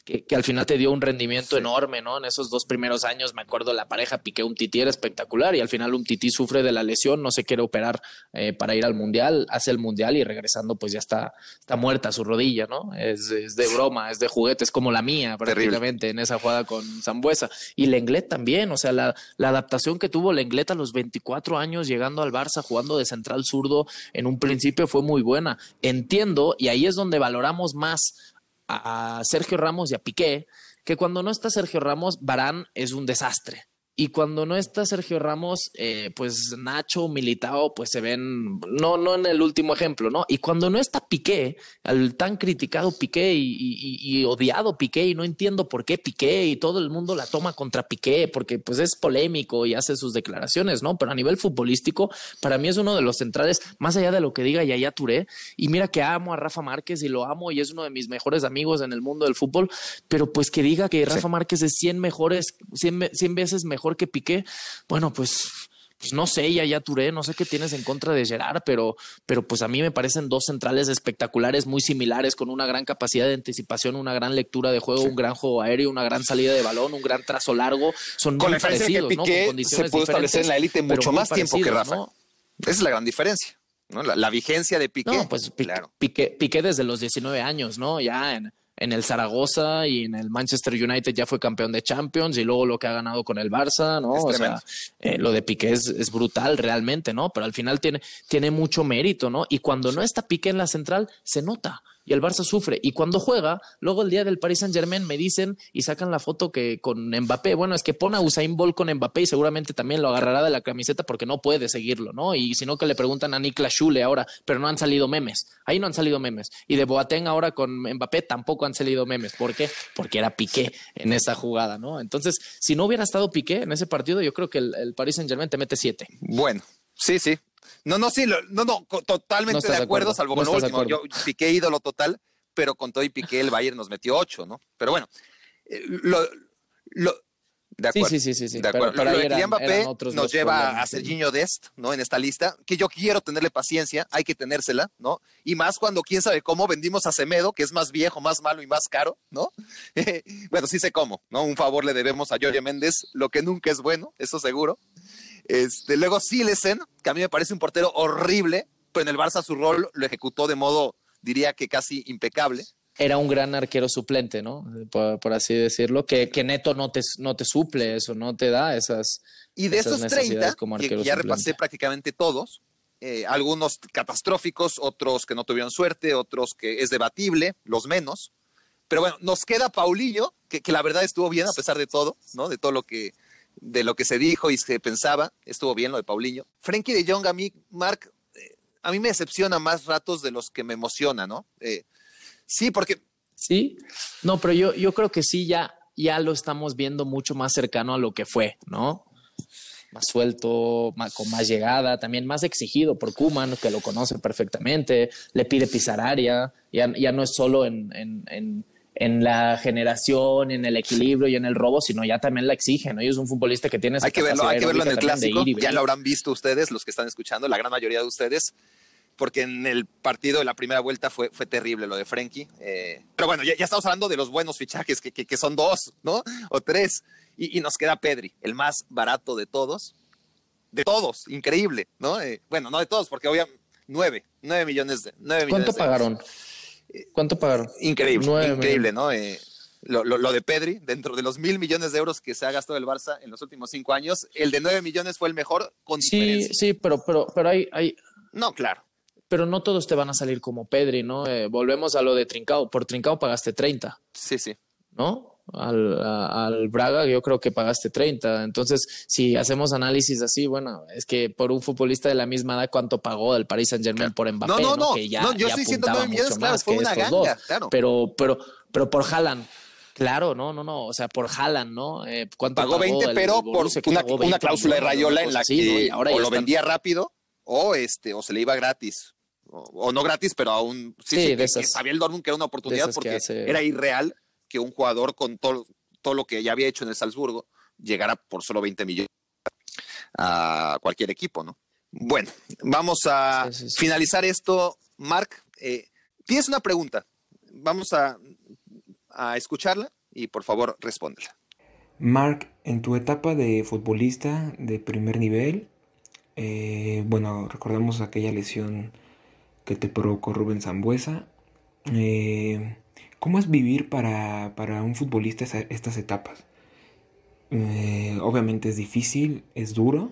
que, que, al final te dio un rendimiento sí. enorme, ¿no? En esos dos primeros años, me acuerdo, la pareja Piqué un tití era espectacular y al final un tití sufre de la lesión, no se quiere operar eh, para ir al mundial, hace el mundial y regresando, pues ya está, está muerta su rodilla, ¿no? Es, es de broma, es de juguete, es como la mía prácticamente Terrible. en esa jugada con Zambuesa. Y Lenglet también, o sea, la, la adaptación que tuvo Lenglet a los 24 años llegando al Barça, jugando de central zurdo, en un principio fue muy buena. Entiendo, y ahí es donde valoramos más a Sergio Ramos y a Piqué, que cuando no está Sergio Ramos, Barán es un desastre. Y cuando no está Sergio Ramos, eh, pues Nacho, Militao, pues se ven, no, no en el último ejemplo, ¿no? Y cuando no está Piqué, el tan criticado Piqué y, y, y, odiado Piqué, y no entiendo por qué Piqué, y todo el mundo la toma contra Piqué, porque pues es polémico y hace sus declaraciones, ¿no? Pero a nivel futbolístico, para mí es uno de los centrales, más allá de lo que diga Yaya Touré, y mira que amo a Rafa Márquez y lo amo y es uno de mis mejores amigos en el mundo del fútbol, pero pues que diga que Rafa sí. Márquez es 100 mejores, 100, 100 veces mejor mejor que Piqué, bueno, pues, pues no sé, ya ya Touré, no sé qué tienes en contra de Gerard, pero, pero pues a mí me parecen dos centrales espectaculares, muy similares, con una gran capacidad de anticipación, una gran lectura de juego, sí. un gran juego aéreo, una gran salida de balón, un gran trazo largo. Son con muy la parecidos, que Piqué ¿no? Con condiciones se pudo establecer en la élite mucho más tiempo que Rafa. ¿no? Esa es la gran diferencia. ¿no? La, la, vigencia de Piqué. No, pues Piqué, claro. Piqué, Piqué desde los 19 años, ¿no? Ya en, en el Zaragoza y en el Manchester United ya fue campeón de Champions y luego lo que ha ganado con el Barça, ¿no? Es o sea, eh, lo de Piqué es, es, brutal realmente, ¿no? Pero al final tiene, tiene mucho mérito, ¿no? Y cuando no está Piqué en la central, se nota y el Barça sufre. Y cuando juega, luego el día del Paris Saint Germain me dicen y sacan la foto que con Mbappé, bueno, es que pone a Usain Bolt con Mbappé y seguramente también lo agarrará de la camiseta porque no puede seguirlo, ¿no? Y si no que le preguntan a Niklas Schule ahora, pero no han salido memes. Ahí no han salido memes. Y de Boateng ahora con Mbappé tampoco han salido memes. ¿Por qué? Porque era Piqué en esa jugada, ¿no? Entonces, si no hubiera estado Piqué en ese partido, yo creo que el, el Paris Saint Germain te mete siete. Bueno, sí, sí, no, no, sí, no, no, totalmente no de, acuerdo, salvo con no lo último. Yo piqué ídolo total, pero con todo y piqué el Bayern nos metió ocho, ¿no? Pero bueno, eh, lo, lo, de acuerdo. Sí, sí, sí, sí. De acuerdo. Pero, pero lo de Mbappé nos lleva a Serginho Dest, ¿no? En esta lista, que yo quiero tenerle paciencia, hay que tenérsela, ¿no? Y más cuando quién sabe cómo vendimos a Semedo, que es más viejo, más malo y más caro, ¿no? bueno, sí sé cómo, ¿no? Un favor le debemos a Jorge Méndez, lo que nunca es bueno, eso seguro. Este, luego Silesen, que a mí me parece un portero horrible, pero en el Barça su rol lo ejecutó de modo, diría que casi impecable. Era un gran arquero suplente, ¿no? Por, por así decirlo, que, que, Neto no te, no te suple eso, no te da esas. Y de esas esos 30, como que, ya repasé prácticamente todos, eh, algunos catastróficos, otros que no tuvieron suerte, otros que es debatible, los menos. Pero bueno, nos queda Paulinho, que, que la verdad estuvo bien a pesar de todo, ¿no? De todo lo que, de lo que se dijo y se pensaba, estuvo bien lo de Paulinho. Frankie de Jong a mí, Mark, eh, a mí me decepciona más ratos de los que me emociona, ¿no? Eh, sí, porque... Sí, no, pero yo, yo creo que sí, ya, ya lo estamos viendo mucho más cercano a lo que fue, ¿no? Más suelto, con más llegada, también más exigido por Kuman, que lo conoce perfectamente, le pide pisar área, ya, ya no es solo en en la generación, en el equilibrio y en el robo, sino ya también la exige, ¿no? Y es un futbolista que tiene Hay que verlo, hay que verlo en el clásico. Ya lo habrán visto ustedes, los que están escuchando, la gran mayoría de ustedes, porque en el partido de la primera vuelta fue, fue terrible lo de Frenkie. Eh, pero bueno, ya, ya, estamos hablando de los buenos fichajes, que, que, que son dos, ¿no? O tres. Y, y, nos queda Pedri, el más barato de todos. De todos, increíble, ¿no? Eh, bueno, no de todos, porque obviamente nueve, nueve millones de. Nueve ¿Cuánto millones pagaron? ¿Cuánto pagaron? Increíble, increíble. ¿no? Eh, lo, lo, lo, de Pedri, dentro de los mil millones de euros que se ha gastado el Barça en los últimos cinco años, el de nueve millones fue el mejor con Sí, diferencia. sí, pero, pero, pero hay, hay. No, claro. Pero no todos te van a salir como Pedri, ¿no? Eh, volvemos a lo de Trincao. Por Trincao pagaste 30. Sí, sí. ¿No? Al, a, al, Braga yo creo que pagaste 30. Entonces, si hacemos análisis así, bueno, es que por un futbolista de la misma edad, ¿cuánto pagó el Paris Saint Germain claro. por Mbappé? No, no, no. Que ya, no yo ya estoy diciendo 9 millones, claro, fue una ganga, dos. claro. Pero, pero, pero por Haaland. Claro, no, no, no, o sea, por Haaland, ¿no? Eh, ¿cuánto pagó 20, el, pero el por una, 20, una, cláusula de Rayola en la sí, que ¿no? ahora o lo vendía rápido o este, o se le iba gratis, o, no gratis, pero aún sí, sí, que, sabía el Dortmund que era una oportunidad porque era irreal que un jugador con todo, todo lo que ya había hecho en el Salzburgo llegara por solo 20 millones a cualquier equipo, ¿no? Bueno, vamos a finalizar esto. Mark, eh, tienes una pregunta. Vamos a, a escucharla y por favor respóndela. Mark, en tu etapa de futbolista de primer nivel, eh, bueno, recordamos aquella lesión que te provocó Rubén Zambuesa. Eh, ¿Cómo es vivir para, un futbolista estas etapas? Eh, obviamente es difícil, es duro,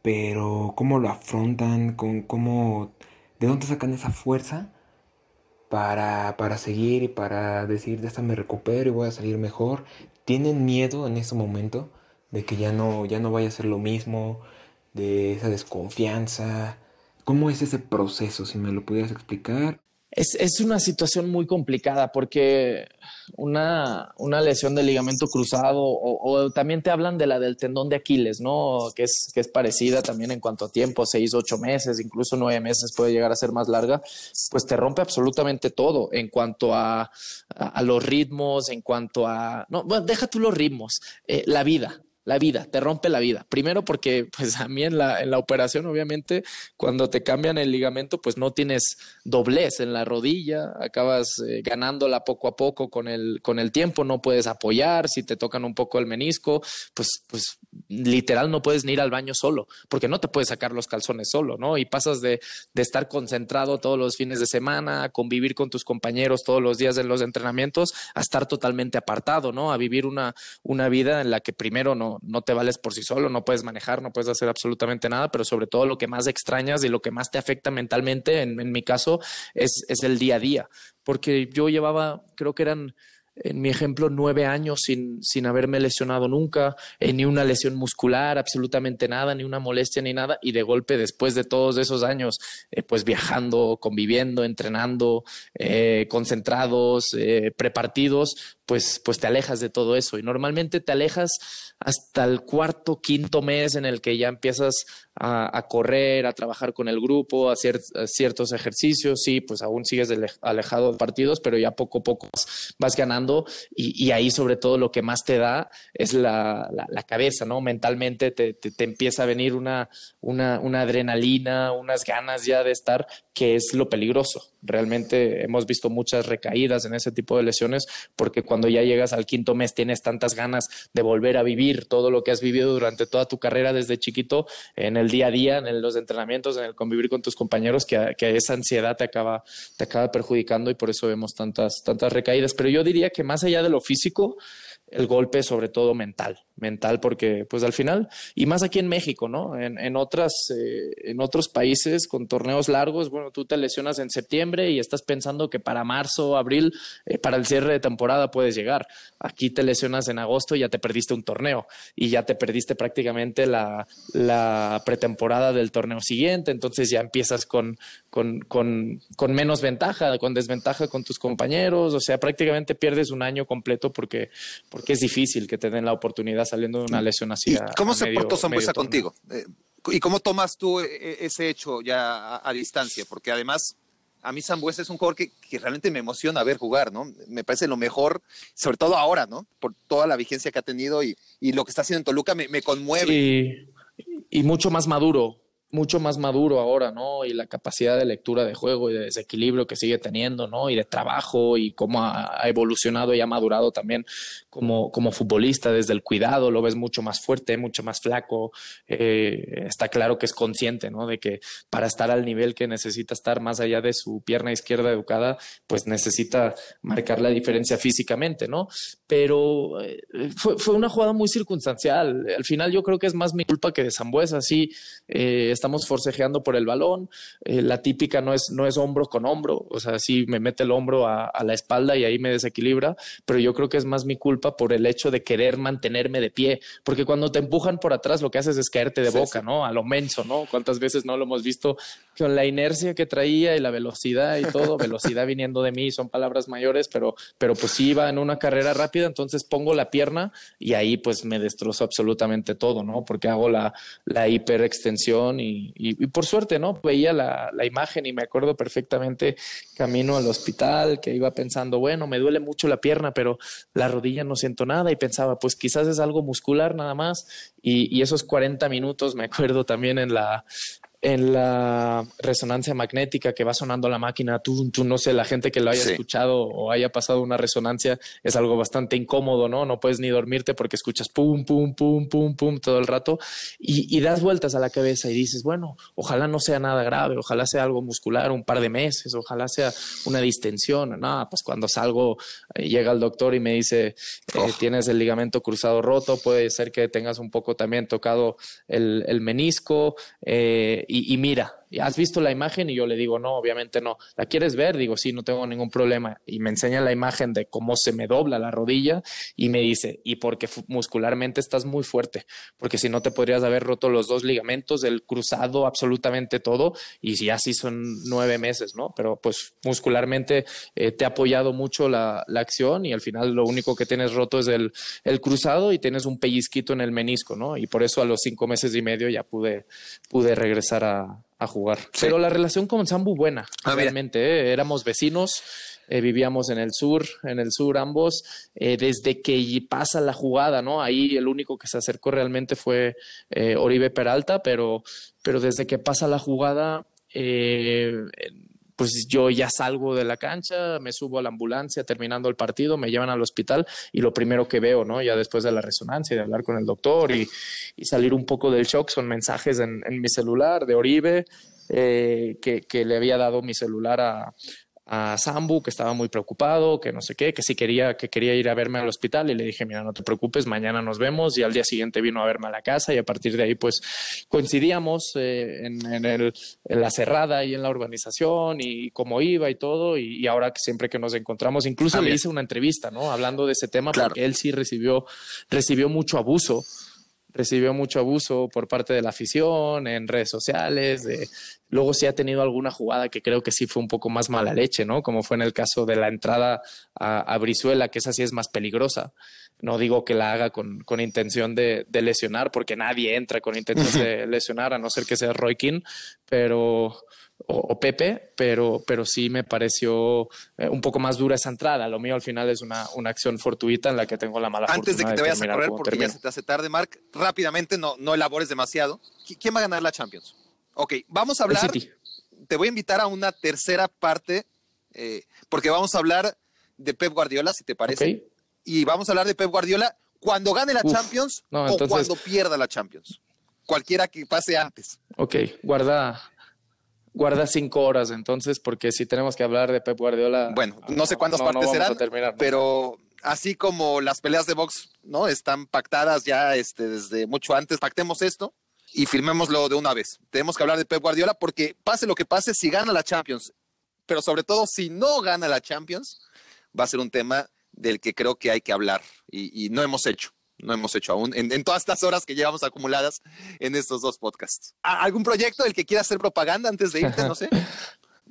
pero ¿cómo lo afrontan? ¿Con, cómo, ¿De dónde sacan esa fuerza para, para seguir y para decir, de esta me recupero y voy a salir mejor? ¿Tienen miedo en ese momento de que ya no, ya no vaya a ser lo mismo? de esa desconfianza. ¿Cómo es ese proceso? Si me lo pudieras explicar. Es, es una situación muy complicada porque una, una lesión de ligamento cruzado o, también te hablan de la del tendón de Aquiles, ¿no? Que es, que es parecida también en cuanto a tiempo, seis, ocho meses, incluso nueve meses puede llegar a ser más larga, pues te rompe absolutamente todo en cuanto a, a, los ritmos, en cuanto a... No, bueno, deja tú los ritmos, eh, la vida la vida, te rompe la vida. Primero porque pues a mí en la, en la operación obviamente cuando te cambian el ligamento pues no tienes doblez en la rodilla, acabas eh, ganándola poco a poco con el, con el tiempo, no puedes apoyar, si te tocan un poco el menisco, pues, pues literal no puedes ni ir al baño solo, porque no te puedes sacar los calzones solo, ¿no? Y pasas de, de estar concentrado todos los fines de semana, convivir con tus compañeros todos los días en los entrenamientos, a estar totalmente apartado, ¿no? A vivir una, una vida en la que primero no, no, te vales por sí solo, no puedes manejar, no puedes hacer absolutamente nada, pero sobre todo lo que más extrañas y lo que más te afecta mentalmente, en, mi caso, es, es el día a día. Porque yo llevaba, creo que eran en mi ejemplo, nueve años sin, sin haberme lesionado nunca, eh, ni una lesión muscular, absolutamente nada, ni una molestia, ni nada, y de golpe, después de todos esos años, eh, pues viajando, conviviendo, entrenando, eh, concentrados, prepartidos, pues, pues te alejas de todo eso. Y normalmente te alejas hasta el cuarto, quinto mes en el que ya empiezas a, correr, a trabajar con el grupo, a hacer ciertos ejercicios. Sí, pues aún sigues alejado de partidos, pero ya poco a poco vas, ganando. Y, ahí, sobre todo, lo que más te da es la, cabeza, ¿no? Mentalmente te, te, empieza a venir una, una adrenalina, unas ganas ya de estar, que es lo peligroso. Realmente hemos visto muchas recaídas en ese tipo de lesiones, porque cuando ya llegas al quinto mes tienes tantas ganas de volver a vivir todo lo que has vivido durante toda tu carrera desde chiquito en el día a día, en los entrenamientos, en el convivir con tus compañeros, que, esa ansiedad te acaba, te acaba perjudicando y por eso vemos tantas, tantas recaídas. Pero yo diría que más allá de lo físico, el golpe sobre todo mental, mental porque pues al final, y más aquí en México, ¿no? En, en otras, eh, en otros países con torneos largos, bueno, tú te lesionas en septiembre y estás pensando que para marzo, abril, eh, para el cierre de temporada puedes llegar. Aquí te lesionas en agosto y ya te perdiste un torneo y ya te perdiste prácticamente la, la pretemporada del torneo siguiente, entonces ya empiezas con, con, con, con menos ventaja, con desventaja con tus compañeros, o sea, prácticamente pierdes un año completo porque porque es difícil que te den la oportunidad saliendo de una lesión así. ¿Cómo se portó Zambuesa contigo? Eh, ¿Y cómo tomas tú eh, ese hecho ya a, distancia? Porque además, a mí Zambuesa es un jugador que, realmente me emociona ver jugar, ¿no? Me parece lo mejor, sobre todo ahora, ¿no? Por toda la vigencia que ha tenido y, lo que está haciendo en Toluca me, me conmueve. Sí, y mucho más maduro mucho más maduro ahora, ¿no? Y la capacidad de lectura de juego y de desequilibrio que sigue teniendo, ¿no? Y de trabajo y cómo ha, evolucionado y ha madurado también como, como futbolista desde el cuidado, lo ves mucho más fuerte, mucho más flaco, eh, está claro que es consciente, ¿no? De que para estar al nivel que necesita estar más allá de su pierna izquierda educada, pues necesita marcar la diferencia físicamente, ¿no? Pero eh, fue, fue, una jugada muy circunstancial. Al final yo creo que es más mi culpa que de Zambuesa, sí. Eh, estamos forcejeando por el balón, eh, la típica no es, no es hombro con hombro, o sea, sí me mete el hombro a, la espalda y ahí me desequilibra, pero yo creo que es más mi culpa por el hecho de querer mantenerme de pie, porque cuando te empujan por atrás lo que haces es caerte de boca, ¿no? A lo menso, ¿no? ¿Cuántas veces no lo hemos visto con la inercia que traía y la velocidad y todo, velocidad viniendo de mí, son palabras mayores, pero, pero pues sí iba en una carrera rápida, entonces pongo la pierna y ahí pues me destrozo absolutamente todo, ¿no? Porque hago la, la hiperextensión y y, por suerte, ¿no? Veía la, imagen y me acuerdo perfectamente camino al hospital que iba pensando, bueno, me duele mucho la pierna, pero la rodilla no siento nada y pensaba, pues quizás es algo muscular nada más y, y esos 40 minutos me acuerdo también en la, en la resonancia magnética que va sonando la máquina, tú, tú no sé, la gente que lo haya escuchado o haya pasado una resonancia es algo bastante incómodo, ¿no? No puedes ni dormirte porque escuchas pum, pum, pum, pum, pum todo el rato y, y, das vueltas a la cabeza y dices, bueno, ojalá no sea nada grave, ojalá sea algo muscular, un par de meses, ojalá sea una distensión. No, pues cuando salgo, eh, llega el doctor y me dice, eh, oh. tienes el ligamento cruzado roto, puede ser que tengas un poco también tocado el, el menisco. Eh, y, mira, ¿has visto la imagen? Y yo le digo, no, obviamente no. ¿La quieres ver? Digo, sí, no tengo ningún problema. Y me enseña la imagen de cómo se me dobla la rodilla y me dice, y porque muscularmente estás muy fuerte, porque si no te podrías haber roto los dos ligamentos, el cruzado, absolutamente todo, y si así son nueve meses, ¿no? Pero pues muscularmente eh, te ha apoyado mucho la, la, acción y al final lo único que tienes roto es el, el cruzado y tienes un pellizquito en el menisco, ¿no? Y por eso a los cinco meses y medio ya pude, pude regresar a, a jugar. Pero la relación con Sambu buena, ah, realmente. ¿eh? Éramos vecinos, eh, vivíamos en el sur, en el sur ambos. Eh, desde que pasa la jugada, ¿no? Ahí el único que se acercó realmente fue Oribe Peralta, pero, pero desde que pasa la jugada, pues yo ya salgo de la cancha, me subo a la ambulancia terminando el partido, me llevan al hospital y lo primero que veo, ¿no? Ya después de la resonancia de hablar con el doctor y, salir un poco del shock, son mensajes en, mi celular de Oribe, eh, que, le había dado mi celular a, a Sambu, que estaba muy preocupado, que no sé qué, que sí quería, que quería ir a verme al hospital. Y le dije, mira, no te preocupes, mañana nos vemos y al día siguiente vino a verme a la casa y a partir de ahí pues coincidíamos eh, en, el, en, la cerrada y en la urbanización y cómo iba y todo. Y, ahora que siempre que nos encontramos, incluso le hice una entrevista, ¿no? Hablando de ese tema porque él sí recibió, recibió mucho abuso recibió mucho abuso por parte de la afición en redes sociales. Luego sí ha tenido alguna jugada que creo que sí fue un poco más mala leche, ¿no? Como fue en el caso de la entrada a, Brizuela, que esa sí es más peligrosa. No digo que la haga con, con intención de, de, lesionar, porque nadie entra con intención de lesionar, a no ser que sea Roy King, pero o, Pepe, pero, pero sí me pareció eh, un poco más dura esa entrada. Lo mío al final es una, una acción fortuita en la que tengo la mala Antes de que te vayas a correr, porque ya se te hace tarde, Mark, rápidamente, no, no elabores demasiado. ¿Quién va a ganar la Champions? Ok, vamos a hablar. Te voy a invitar a una tercera parte, eh, porque vamos a hablar de Pep Guardiola, si te parece. Y vamos a hablar de Pep Guardiola cuando gane la Champions o cuando pierda la Champions. Cualquiera que pase antes. Ok, guarda, guarda cinco horas entonces, porque si tenemos que hablar de Pep Guardiola. Bueno, no sé cuántas partes serán, pero así como las peleas de box, ¿no? Están pactadas ya este, desde mucho antes, pactemos esto y firmémoslo de una vez. Tenemos que hablar de Pep Guardiola porque pase lo que pase, si gana la Champions, pero sobre todo si no gana la Champions, va a ser un tema del que creo que hay que hablar y no hemos hecho no hemos hecho aún en, todas estas horas que llevamos acumuladas en estos dos podcasts. ¿Algún proyecto del que quiera hacer propaganda antes de irte? No sé.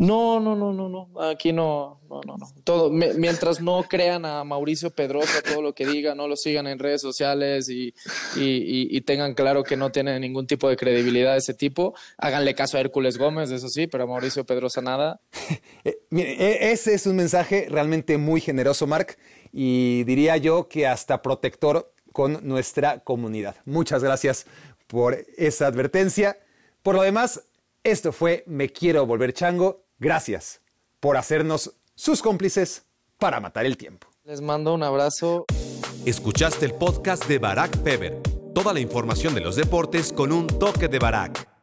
No, no, no, no, no. Aquí no, no, no, no. Todo, mientras no crean a Mauricio Pedrosa todo lo que diga, no lo sigan en redes sociales y, y, tengan claro que no tiene ningún tipo de credibilidad de ese tipo. Háganle caso a Hércules Gómez, eso sí, pero a Mauricio Pedrosa nada. Eh, e, ese es un mensaje realmente muy generoso, Mark, y diría yo que hasta protector con nuestra comunidad. Muchas gracias por esa advertencia. Por lo demás, esto fue Me Quiero Volver Chango. Gracias por hacernos sus cómplices para matar el tiempo. Les mando un abrazo. Escuchaste el podcast de Barack Feber. Toda la información de los deportes con un toque de Barack.